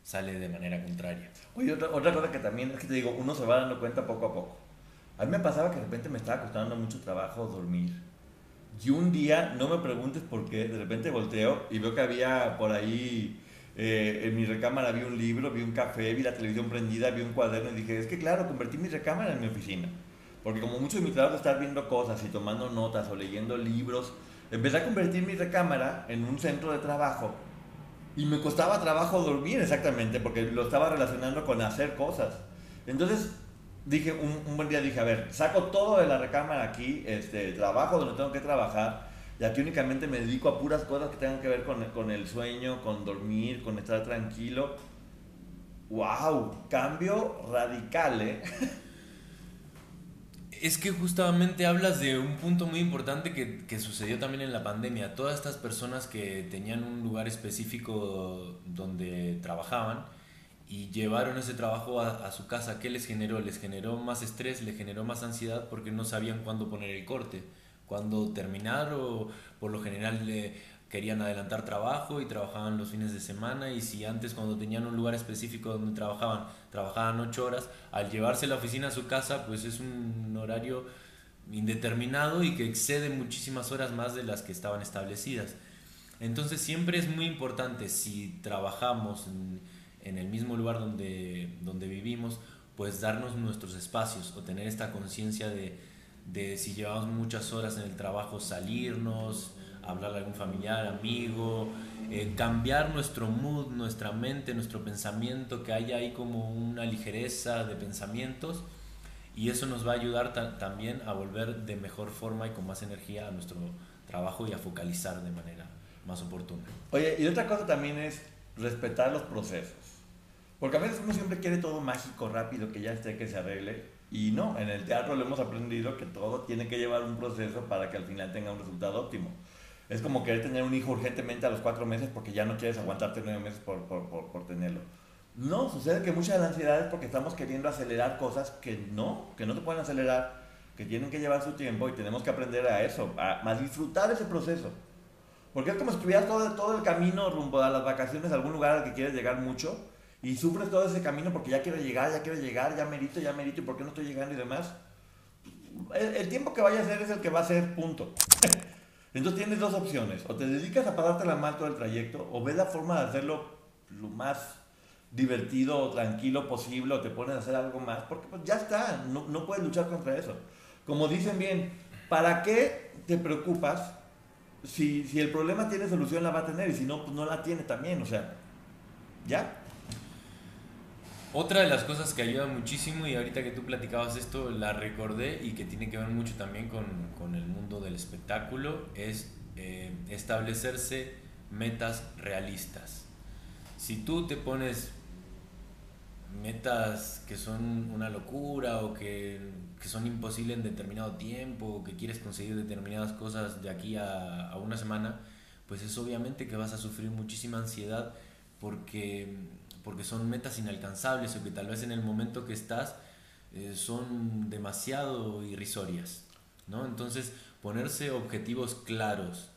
sale de manera contraria. Oye, otra, otra cosa que también es que te digo, uno se va dando cuenta poco a poco. A mí me pasaba que de repente me estaba costando mucho trabajo dormir. Y un día, no me preguntes por qué, de repente volteo y veo que había por ahí, eh, en mi recámara vi un libro, vi un café, vi la televisión prendida, vi un cuaderno y dije, es que claro, convertí mi recámara en mi oficina. Porque como mucho de mi trabajo es estar viendo cosas y tomando notas o leyendo libros, empecé a convertir mi recámara en un centro de trabajo y me costaba trabajo dormir exactamente, porque lo estaba relacionando con hacer cosas. Entonces, dije, un, un buen día dije, a ver, saco todo de la recámara aquí, este, trabajo donde tengo que trabajar, y aquí únicamente me dedico a puras cosas que tengan que ver con, con el sueño, con dormir, con estar tranquilo. ¡Wow! Cambio radical, ¿eh? (laughs) Es que justamente hablas de un punto muy importante que, que sucedió también en la pandemia. Todas estas personas que tenían un lugar específico donde trabajaban y llevaron ese trabajo a, a su casa, ¿qué les generó? Les generó más estrés, les generó más ansiedad porque no sabían cuándo poner el corte, cuándo terminar o por lo general le querían adelantar trabajo y trabajaban los fines de semana y si antes cuando tenían un lugar específico donde trabajaban, trabajaban ocho horas, al llevarse la oficina a su casa pues es un horario indeterminado y que excede muchísimas horas más de las que estaban establecidas. Entonces siempre es muy importante si trabajamos en, en el mismo lugar donde, donde vivimos, pues darnos nuestros espacios o tener esta conciencia de, de si llevamos muchas horas en el trabajo, salirnos, hablar a algún familiar, amigo, eh, cambiar nuestro mood, nuestra mente, nuestro pensamiento, que haya ahí como una ligereza de pensamientos y eso nos va a ayudar también a volver de mejor forma y con más energía a nuestro trabajo y a focalizar de manera más oportuna. Oye, y otra cosa también es respetar los procesos. Porque a veces uno siempre quiere todo mágico, rápido, que ya esté, que se arregle. Y no, en el teatro lo hemos aprendido que todo tiene que llevar un proceso para que al final tenga un resultado óptimo. Es como querer tener un hijo urgentemente a los cuatro meses porque ya no quieres aguantarte nueve meses por, por, por, por tenerlo. No, sucede que mucha de la ansiedad es porque estamos queriendo acelerar cosas que no, que no se pueden acelerar, que tienen que llevar su tiempo y tenemos que aprender a eso, a, disfrutar ese proceso. Porque es como si estuvieras todo, todo el camino rumbo a las vacaciones a algún lugar al que quieres llegar mucho y sufres todo ese camino porque ya quiero llegar, ya quiero llegar, ya merito, ya merito y por qué no estoy llegando y demás. El, tiempo que vaya a ser es el que va a ser, punto. (laughs) Entonces tienes dos opciones, o te dedicas a pagarte la mal todo el trayecto o ves la forma de hacerlo lo más divertido o tranquilo posible o te pones a hacer algo más, porque pues ya está, no, no puedes luchar contra eso. Como dicen bien, ¿para qué te preocupas si, si el problema tiene solución la va a tener y si no, pues no la tiene también, o sea, ya. Otra de las cosas que ayuda muchísimo y ahorita que tú platicabas esto la recordé y que tiene que ver mucho también con, con el mundo del espectáculo es eh, establecerse metas realistas. Si tú te pones metas que son una locura o que, que, son imposibles en determinado tiempo o que quieres conseguir determinadas cosas de aquí a, a, una semana, pues es obviamente que vas a sufrir muchísima ansiedad porque, porque son metas inalcanzables o que tal vez en el momento que estás eh, son demasiado irrisorias. ¿no? Entonces ponerse objetivos claros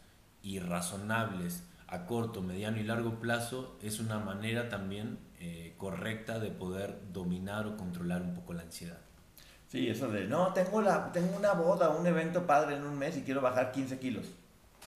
y razonables a corto, mediano y largo plazo es una manera también eh, correcta de poder dominar o controlar un poco la ansiedad. Sí, eso de, no, tengo, la, tengo una boda, un evento padre en un mes y quiero bajar 15 kilos.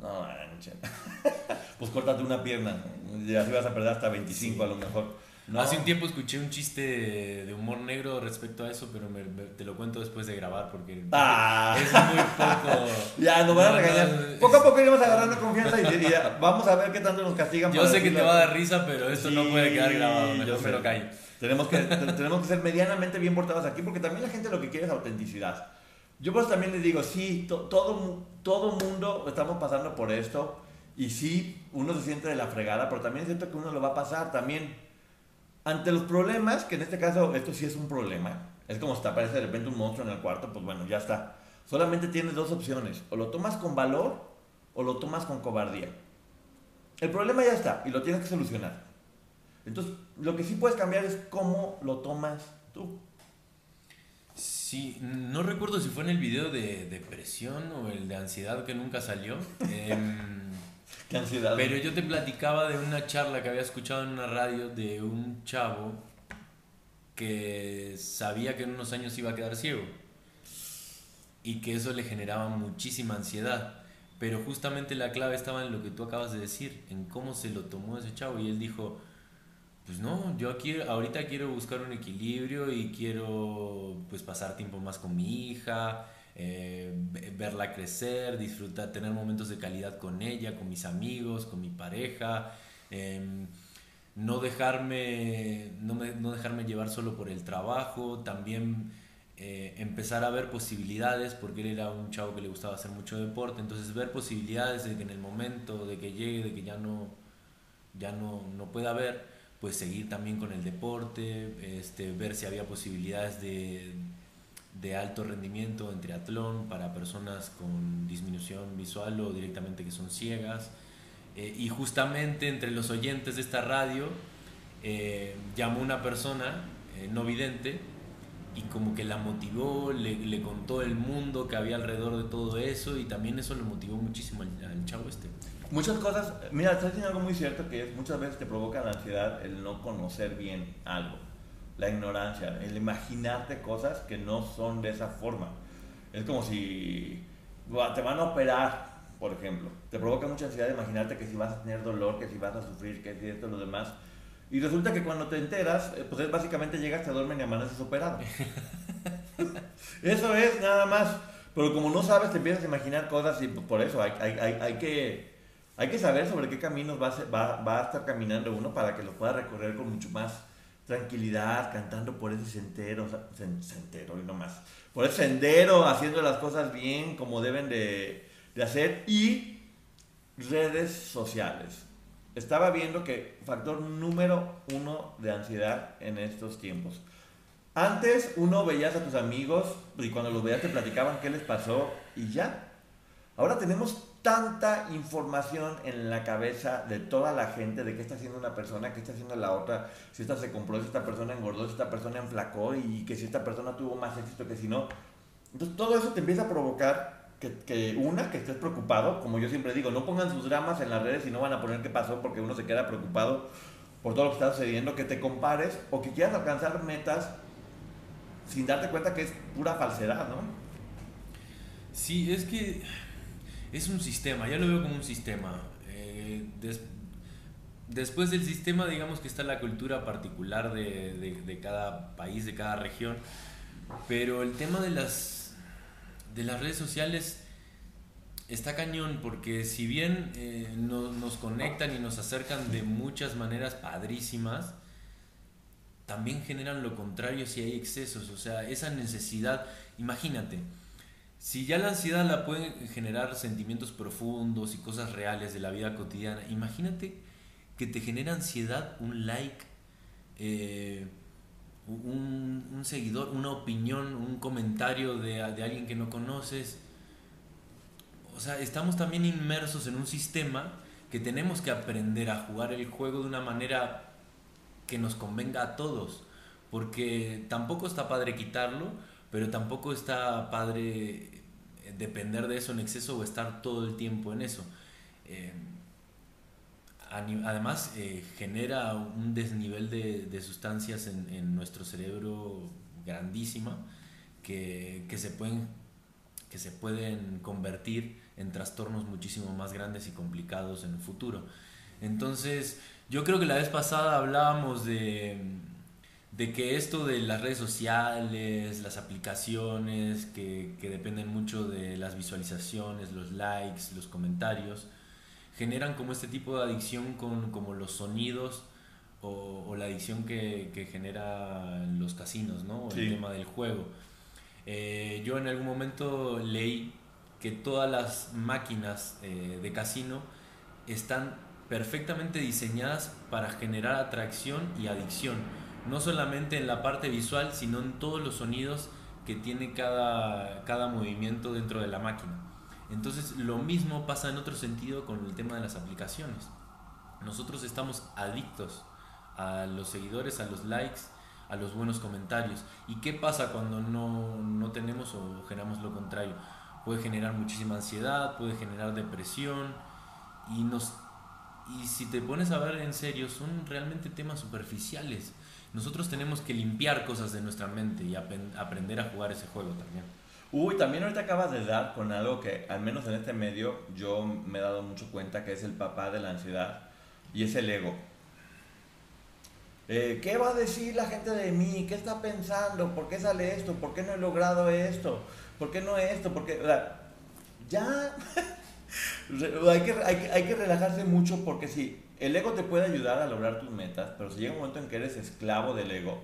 No (laughs) pues córtate una pierna. Ya así vas a perder hasta 25 a lo mejor. Hace un tiempo escuché un chiste de humor negro respecto a eso, pero te lo cuento después de grabar porque ah. es muy poco. (laughs) Ya, nos van a regañar. poco a poco iremos agarrando confianza y, vamos a ver qué tanto nos castigan. Yo sé que te va a dar risa, pero esto no puede quedar grabado. Mejor me lo callo. Tenemos que, (laughs) tenemos que ser medianamente bien portados aquí porque también la gente lo que quiere es autenticidad. Yo pues también les digo, sí, todo, todo mundo estamos pasando por esto y sí, uno se siente de la fregada, pero también siento que uno lo va a pasar también. Ante los problemas, que en este caso esto sí es un problema, es como si te aparece de repente un monstruo en el cuarto, pues bueno, ya está. Solamente tienes dos opciones, o lo tomas con valor o lo tomas con cobardía. El problema ya está y lo tienes que solucionar. Entonces, lo que sí puedes cambiar es cómo lo tomas tú. Sí, no recuerdo si fue en el video de depresión o el de ansiedad que nunca salió. Em, (laughs) ¿Qué ansiedad? Pero yo te platicaba de una charla que había escuchado en una radio de un chavo que sabía que en unos años iba a quedar ciego y que eso le generaba muchísima ansiedad. Pero justamente la clave estaba en lo que tú acabas de decir, en cómo se lo tomó ese chavo. Y él dijo, pues no, yo aquí ahorita quiero buscar un equilibrio y quiero pues pasar tiempo más con mi hija, eh, verla crecer, disfrutar, tener momentos de calidad con ella, con mis amigos, con mi pareja, em, no, dejarme, no, no, dejarme llevar solo por el trabajo, también eh, empezar a ver posibilidades, porque él era un chavo que le gustaba hacer mucho deporte, entonces ver posibilidades de que en el momento de que llegue, de que ya no, ya no, no pueda ver, pues seguir también con el deporte, este, ver si había posibilidades de, de alto rendimiento en triatlón para personas con disminución visual o directamente que son ciegas. Eh, y justamente entre los oyentes de esta radio eh, llamó una persona eh, no vidente y como que la motivó, le, le, contó el mundo que había alrededor de todo eso y también eso le motivó muchísimo al, al chavo este. Muchas cosas, mira, estás diciendo algo muy cierto que es muchas veces te provoca la ansiedad el no conocer bien algo, la ignorancia, el imaginarte cosas que no son de esa forma. Es como si te van a operar, por ejemplo, te provoca mucha ansiedad imaginarte que si vas a tener dolor, que si vas a sufrir, que si esto, lo demás. Y resulta que cuando te enteras, eh, pues es básicamente llegas, te duermen y amaneces operado. (laughs) eso es nada más. Pero como no sabes, te empiezas a imaginar cosas y pues por eso hay, hay, hay, hay que, hay que saber sobre qué caminos va a, va, va a estar caminando uno para que lo pueda recorrer con mucho más tranquilidad, cantando por ese sendero, sendero y no más, por ese sendero, haciendo las cosas bien como deben de, de hacer y redes sociales estaba viendo que factor número uno de ansiedad en estos tiempos. Antes uno veías a tus amigos y cuando los veías te platicaban qué les pasó y ya. Ahora tenemos tanta información en la cabeza de toda la gente de qué está haciendo una persona, qué está haciendo la otra, si esta se compró, si esta persona engordó, si esta persona enflacó y que si esta persona tuvo más éxito que si no. Entonces todo eso te empieza a provocar que, una, que estés preocupado, como yo siempre digo, no pongan sus dramas en las redes y no van a poner qué pasó porque uno se queda preocupado por todo lo que está sucediendo, que te compares o que quieras alcanzar metas sin darte cuenta que es pura falsedad, ¿no? Sí, es que es un sistema, ya lo veo como un sistema. Eh, después del sistema, digamos que está la cultura particular de, de, cada país, de cada región, pero el tema de las de las redes sociales está cañón porque si bien eh, nos conectan y nos acercan de muchas maneras padrísimas, también generan lo contrario si hay excesos, o sea, esa necesidad, imagínate, si ya la ansiedad la pueden generar sentimientos profundos y cosas reales de la vida cotidiana, imagínate que te genera ansiedad un like, eh, un, seguidor, una opinión, un comentario de, de, alguien que no conoces. O sea, estamos también inmersos en un sistema que tenemos que aprender a jugar el juego de una manera que nos convenga a todos. Porque tampoco está padre quitarlo, pero tampoco está padre depender de eso en exceso o estar todo el tiempo en eso. Eh, además eh, genera un desnivel de, sustancias en, nuestro cerebro grandísima que, se pueden, que se pueden convertir en trastornos muchísimo más grandes y complicados en el futuro. Entonces, yo creo que la vez pasada hablábamos de, de que esto de las redes sociales, las aplicaciones que, que dependen mucho de las visualizaciones, los likes, los comentarios, generan como este tipo de adicción con como los sonidos o, la adicción que, que genera los casinos, ¿no? El tema del juego. Eh, yo en algún momento leí que todas las máquinas eh, de casino están perfectamente diseñadas para generar atracción y adicción, no solamente en la parte visual, sino en todos los sonidos que tiene cada, cada movimiento dentro de la máquina. Entonces lo mismo pasa en otro sentido con el tema de las aplicaciones. Nosotros estamos adictos a los seguidores, a los likes, a los buenos comentarios. ¿Y qué pasa cuando no, no tenemos o generamos lo contrario? Puede generar muchísima ansiedad, puede generar depresión y nos y si te pones a ver en serio son realmente temas superficiales. Nosotros tenemos que limpiar cosas de nuestra mente y aprender a jugar ese juego también. Uy, también ahorita acabas de dar con algo que, al menos en este medio, yo me he dado mucho cuenta que es el papá de la ansiedad y es el ego. Eh, ¿Qué va a decir la gente de mí? ¿Qué está pensando? ¿Por qué sale esto? ¿Por qué no he logrado esto? ¿Por qué no esto? ¿Por qué? ya. (laughs) hay, que, hay, que relajarse mucho porque sí, el ego te puede ayudar a lograr tus metas, pero si llega un momento en que eres esclavo del ego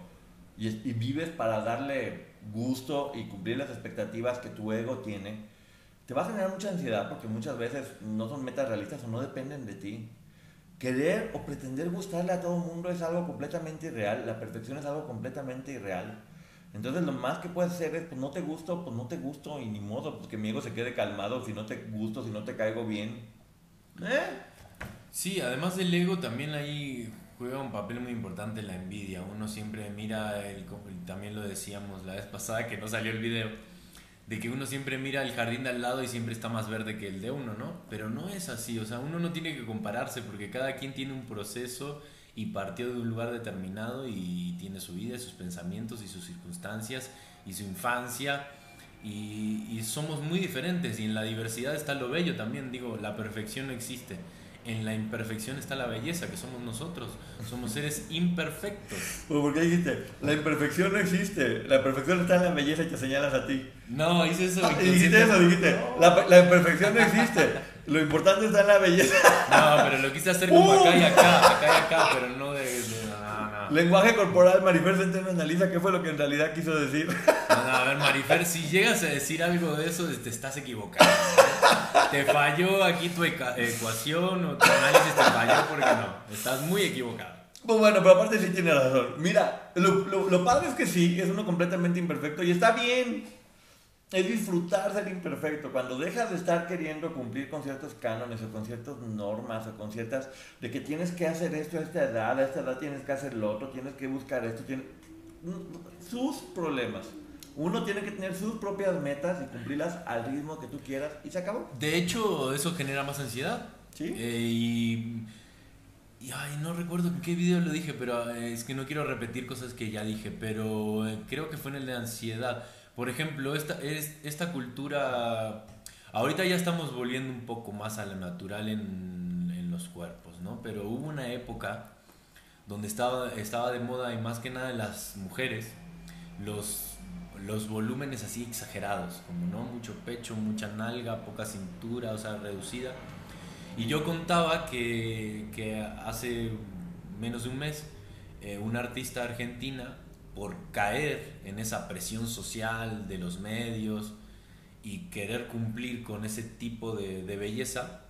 y, vives para darle gusto y cumplir las expectativas que tu ego tiene, te va a generar mucha ansiedad porque muchas veces no son metas realistas o no dependen de ti. Querer o pretender gustarle a todo el mundo es algo completamente irreal, la perfección es algo completamente irreal. Entonces lo más que puedes hacer es, pues no te gusto, pues no te gusto y ni modo, pues que mi ego se quede calmado si no te gusto, si no te caigo bien. ¿Eh? Sí, además del ego también ahí juega un papel muy importante la envidia. Uno siempre mira, el, también lo decíamos la vez pasada que no salió el video, de que uno siempre mira el jardín de al lado y siempre está más verde que el de uno, ¿no? Pero no es así, o sea, uno no tiene que compararse porque cada quien tiene un proceso y partió de un lugar determinado y tiene su vida, sus pensamientos y sus circunstancias y su infancia. Y, y somos muy diferentes y en la diversidad está lo bello también, digo, la perfección no existe en la imperfección está la belleza, que somos nosotros. Somos seres imperfectos. ¿Por qué dijiste? La imperfección no existe. La perfección está en la belleza y te señalas a ti. No, hice eso. Ah, dijiste eso, dijiste. La, la, imperfección no existe. Lo importante está en la belleza. No, pero lo quise hacer como acá y acá, acá y acá, pero no de Lenguaje corporal, Marifer Centeno analiza qué fue lo que en realidad quiso decir. No, a ver, Marifer, si llegas a decir algo de eso, te estás equivocando. Te falló aquí tu ecuación o tu análisis te falló porque no. Estás muy equivocado. Pues bueno, pero aparte sí tiene razón. Mira, lo, lo, lo padre es que sí, es uno completamente imperfecto y está bien es disfrutar ser imperfecto. Cuando dejas de estar queriendo cumplir con ciertos cánones o con ciertas normas o con ciertas de que tienes que hacer esto a esta edad, a esta edad tienes que hacer lo otro, tienes que buscar esto, tienes sus problemas. Uno tiene que tener sus propias metas y cumplirlas al ritmo que tú quieras y se acabó. De hecho, eso genera más ansiedad. Sí. Eh, y, y, ay, no recuerdo en qué video lo dije, pero eh, es que no quiero repetir cosas que ya dije, pero eh, creo que fue en el de ansiedad por ejemplo, esta, es, esta cultura, ahorita ya estamos volviendo un poco más a lo natural en, en los cuerpos, ¿no? Pero hubo una época donde estaba, estaba de moda y más que nada las mujeres, los, los volúmenes así exagerados, como no mucho pecho, mucha nalga, poca cintura, o sea, reducida. Y yo contaba que, que hace menos de un mes eh, una artista argentina por caer en esa presión social de los medios y querer cumplir con ese tipo de, belleza,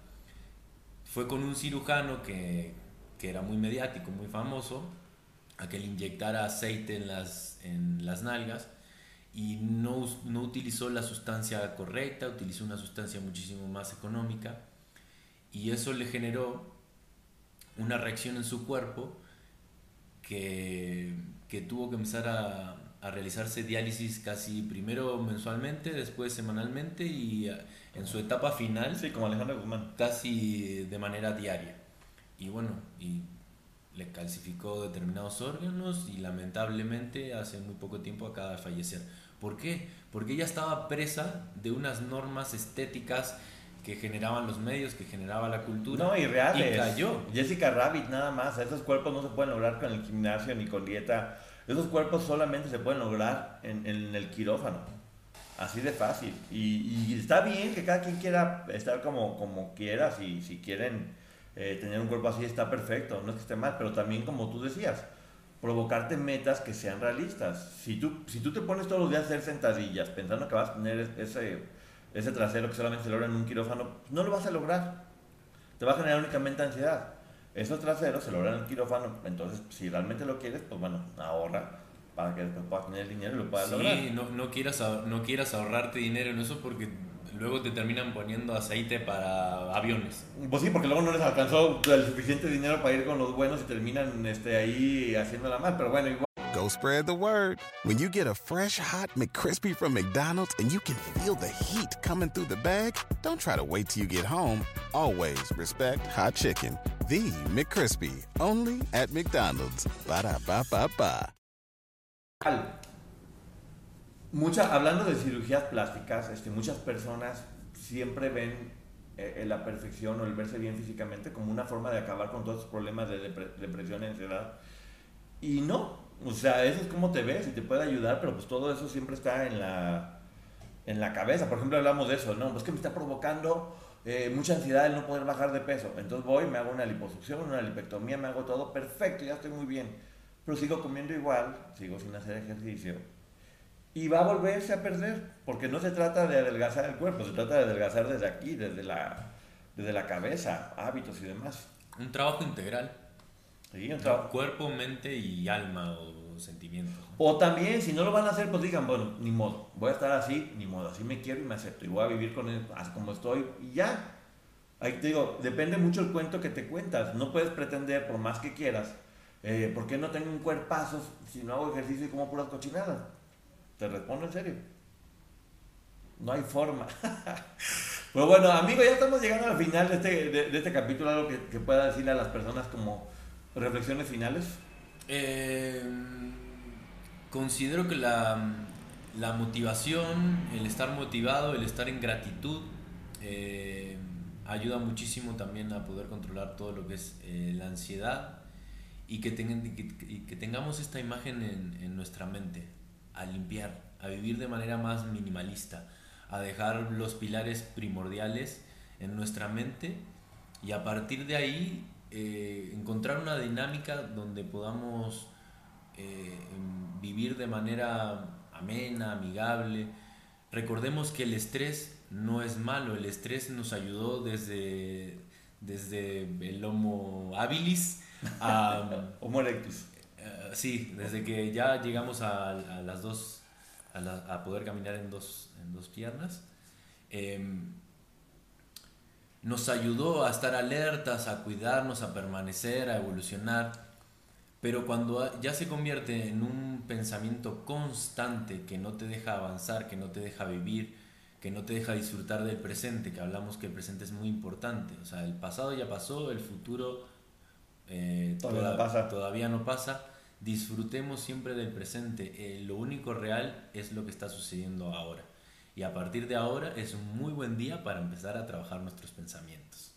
fue con un cirujano que, era muy mediático, muy famoso, a que le inyectara aceite en las, en las nalgas y no, no utilizó la sustancia correcta, utilizó una sustancia muchísimo más económica y eso le generó una reacción en su cuerpo que que tuvo que empezar a, a, realizarse diálisis casi primero mensualmente, después semanalmente y en su etapa final. Sí, como Alejandro Guzmán. Casi de manera diaria. Y bueno, y le calcificó determinados órganos y lamentablemente hace muy poco tiempo acaba de fallecer. ¿Por qué? Porque ella estaba presa de unas normas estéticas que generaban los medios, que generaba la cultura. No, y reales. Y cayó. Jessica Rabbit, nada más. Esos cuerpos no se pueden lograr con el gimnasio ni con dieta. Esos cuerpos solamente se pueden lograr en, en el quirófano. Así de fácil. Y, y, está bien que cada quien quiera estar como, como quiera. Si, si quieren eh, tener un cuerpo así, está perfecto. No es que esté mal, pero también, como tú decías, provocarte metas que sean realistas. Si tú, si tú te pones todos los días a hacer sentadillas pensando que vas a tener ese ese trasero que solamente se logra en un quirófano, no lo vas a lograr. Te va a generar únicamente ansiedad. Esos traseros se logran en el quirófano, entonces si realmente lo quieres, pues bueno, ahorra para que después puedas tener el dinero y lo puedas lograr. Sí, no, no, quieras, no quieras ahorrarte dinero en eso porque luego te terminan poniendo aceite para aviones. Pues sí, porque luego no les alcanzó el suficiente dinero para ir con los buenos y terminan este, ahí haciéndola mal, pero bueno, igual. Go spread the word. When you get a fresh hot McCrispy from McDonald's and you can feel the heat coming through the bag, don't try to wait till you get home. Always respect hot chicken. The McCrispy, only at McDonald's. Ba da ba ba ba. Mucha, hablando de cirugías plásticas, este, muchas personas siempre ven eh, la perfección o el verse bien físicamente como una forma de acabar con todos los problemas de depresión y ansiedad. Y no, o sea, eso es como te ves y te puede ayudar, pero pues todo eso siempre está en la, en la cabeza. Por ejemplo, hablamos de eso, ¿no? Pues que me está provocando eh, mucha ansiedad el no poder bajar de peso. Entonces voy, me hago una liposucción, una lipectomía, me hago todo perfecto, ya estoy muy bien. Pero sigo comiendo igual, sigo sin hacer ejercicio. Y va a volverse a perder, porque no se trata de adelgazar el cuerpo, se trata de adelgazar desde aquí, desde la, desde la cabeza, hábitos y demás. Un trabajo integral. Sí. Cuerpo, mente y alma o sentimientos. O también, si no lo van a hacer, pues digan, bueno, ni modo, voy a estar así, ni modo, así me quiero y me acepto y voy a vivir con él así como estoy y ya. Ahí te digo, depende mucho el cuento que te cuentas. No puedes pretender, por más que quieras, eh, ¿por qué no tengo un cuerpazo si no hago ejercicio y como puras cochinadas? Te respondo en serio. No hay forma. (laughs) Pues bueno, amigos, ya estamos llegando al final de este, de, de este capítulo. Algo que, que pueda decirle a las personas como reflexiones finales. Eh, considero que la, la motivación, el estar motivado, el estar en gratitud, eh, ayuda muchísimo también a poder controlar todo lo que es eh, la ansiedad y que, tengan, que, que tengamos esta imagen en, en nuestra mente, a limpiar, a vivir de manera más minimalista, a dejar los pilares primordiales en nuestra mente y a partir de ahí eh, encontrar una dinámica donde podamos eh, em, vivir de manera amena, amigable. Recordemos que el estrés no es malo, el estrés nos ayudó desde, desde el Homo habilis a... (laughs) Homo erectus. Eh, sí, desde que ya llegamos a, a las dos, a, la- a poder caminar en dos, en dos piernas. em, nos ayudó a estar alertas, a cuidarnos, a permanecer, a evolucionar. Pero cuando ya se convierte en un pensamiento constante que no te deja avanzar, que no te deja vivir, que no te deja disfrutar del presente, que hablamos que el presente es muy importante. O sea, el pasado ya pasó, el futuro eh, Todavía no toda- pasa. todavía no pasa. Disfrutemos siempre del presente. Eh, lo único real es lo que está sucediendo ahora. Y a partir de ahora es un muy buen día para empezar a trabajar nuestros pensamientos.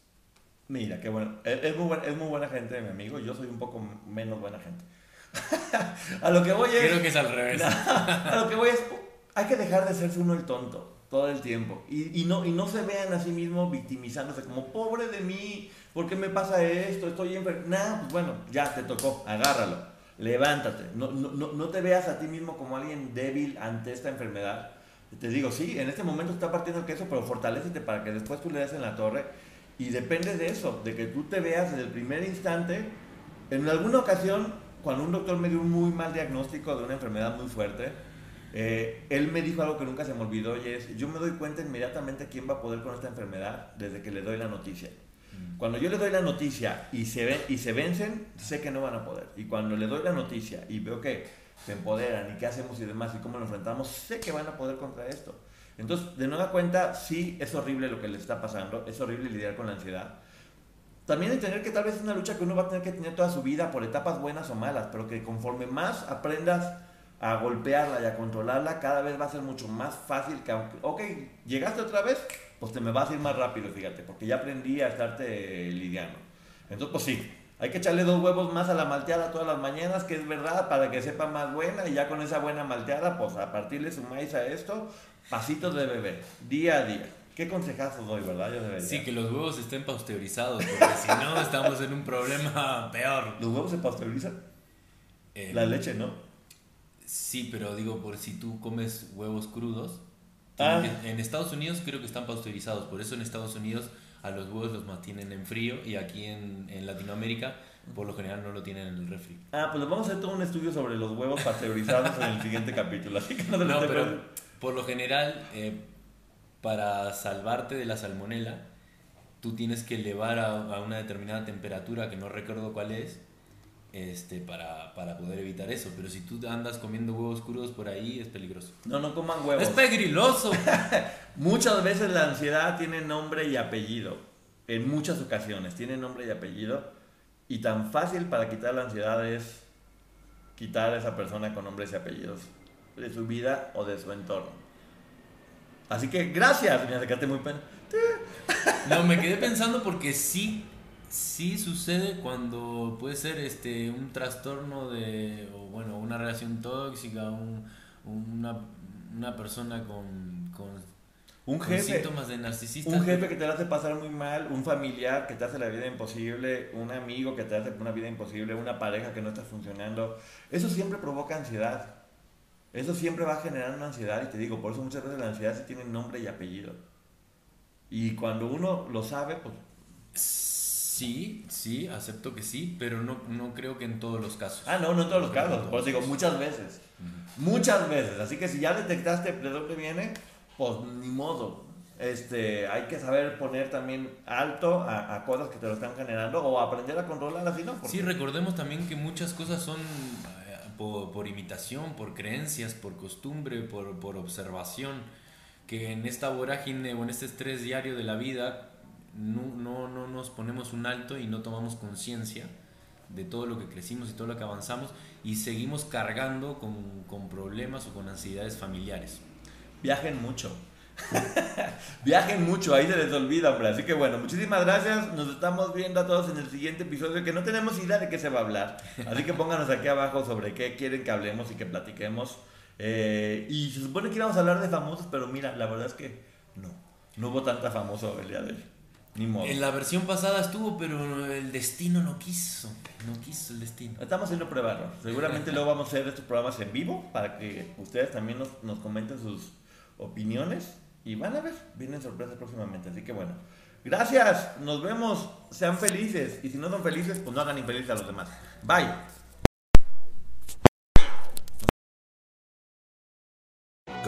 Mira, qué bueno. Es, es muy buena, es muy buena gente, mi amigo. Yo soy un poco menos buena gente. (laughs) a lo que voy es... Creo que es al revés. (laughs) a lo que voy es... Hay que dejar de serse uno el tonto todo el tiempo. Y, y no, y no se vean a sí mismos victimizándose como, pobre de mí, ¿por qué me pasa esto? Estoy enfermo. Nah, pues bueno, ya te tocó, agárralo. Levántate. No, no, no, no te veas a ti mismo como alguien débil ante esta enfermedad. Te digo, sí, en este momento está partiendo el queso, pero fortalecete para que después tú le des en la torre. Y depende de eso, de que tú te veas desde el primer instante. En alguna ocasión, cuando un doctor me dio un muy mal diagnóstico de una enfermedad muy fuerte, eh, él me dijo algo que nunca se me olvidó y es, yo me doy cuenta inmediatamente quién va a poder con esta enfermedad desde que le doy la noticia. Cuando yo le doy la noticia y se, ven, y se vencen, sé que no van a poder. Y cuando le doy la noticia y veo que se empoderan y qué hacemos y demás y cómo lo enfrentamos, sé que van a poder contra esto. Entonces, de nueva cuenta, sí es horrible lo que le está pasando, es horrible lidiar con la ansiedad. También entender que tal vez es una lucha que uno va a tener que tener toda su vida por etapas buenas o malas, pero que conforme más aprendas a golpearla y a controlarla, cada vez va a ser mucho más fácil que aunque, ok, llegaste otra vez, pues te me vas a ir más rápido, fíjate, porque ya aprendí a estarte lidiando. Entonces, pues sí, hay que echarle dos huevos más a la malteada todas las mañanas, que es verdad, para que sepa más buena, y ya con esa buena malteada, pues a partirle sumáis a esto, pasitos de bebé, día a día. ¿Qué consejazos doy, verdad? Yo debería. Sí, que los huevos estén pasteurizados, porque si no estamos en un problema peor. ¿Los huevos se pasteurizan? Eh, La leche, ¿no? Sí, pero digo, por si tú comes huevos crudos. Ah. En Estados Unidos creo que están pasteurizados, por eso en Estados Unidos a los huevos los mantienen en frío y aquí en, en Latinoamérica por lo general no lo tienen en el refri. Ah, pues vamos a hacer todo un estudio sobre los huevos pasteurizados en el siguiente capítulo, así que no te lo No, estés pero por lo general, eh, para salvarte de la salmonela, tú tienes que elevar a, a una determinada temperatura, que no recuerdo cuál es, este, para, para poder evitar eso. Pero si tú andas comiendo huevos crudos por ahí, es peligroso. No, no coman huevos. ¡Es pegriloso! (laughs) Muchas veces la ansiedad tiene nombre y apellido. En muchas ocasiones tiene nombre y apellido. Y tan fácil para quitar la ansiedad es quitar a esa persona con nombres y apellidos de su vida o de su entorno. Así que gracias, me muy. No, me quedé pensando porque sí, sí sucede cuando puede ser este un trastorno de, o bueno, una relación tóxica, un- una, una persona con, con, Un jefe. síntomas de narcisista. Un jefe que te hace pasar muy mal, un familiar que te hace la vida imposible, un amigo que te hace una vida imposible, una pareja que no está funcionando. Eso siempre provoca ansiedad. Eso siempre va a generar una ansiedad y te digo, por eso muchas veces la ansiedad sí tiene nombre y apellido. Y cuando uno lo sabe, pues Sí, sí, acepto que sí, pero no, no creo que en todos los casos. Ah, no, no en todos los No en casos. todos Por eso digo, los muchas veces. Muchas veces. Así que si ya detectaste de dónde viene, pues ni modo. este, hay que saber poner también alto a, a cosas que te lo están generando o aprender a controlar así, ¿no? Porque- Sí, recordemos también que muchas cosas son eh, por, por imitación, por creencias, por costumbre, por, por observación, que en esta vorágine o en este estrés diario de la vida no, no, no nos ponemos un alto y no tomamos conciencia de todo lo que crecimos y todo lo que avanzamos y seguimos cargando con, con problemas o con ansiedades familiares. Viajen mucho. (laughs) Viajen mucho, ahí se les olvida, hombre. Así que bueno, muchísimas gracias. Nos estamos viendo a todos en el siguiente episodio, que no tenemos idea de qué se va a hablar. Así que pónganos aquí abajo sobre qué quieren que hablemos y que platiquemos. Eh, y se supone que íbamos a hablar de famosos, pero mira, la verdad es que no. No hubo tanta famoso el día de hoy. Ni modo. En la versión pasada estuvo, pero el destino no quiso, no quiso el destino. Estamos haciendo pruebas. Seguramente luego vamos a hacer estos programas en vivo para que ustedes también nos, nos comenten sus opiniones. Y van a ver, vienen sorpresas próximamente. Así que bueno, gracias, nos vemos, sean felices. Y si no son felices, pues no hagan infelices a los demás. Bye.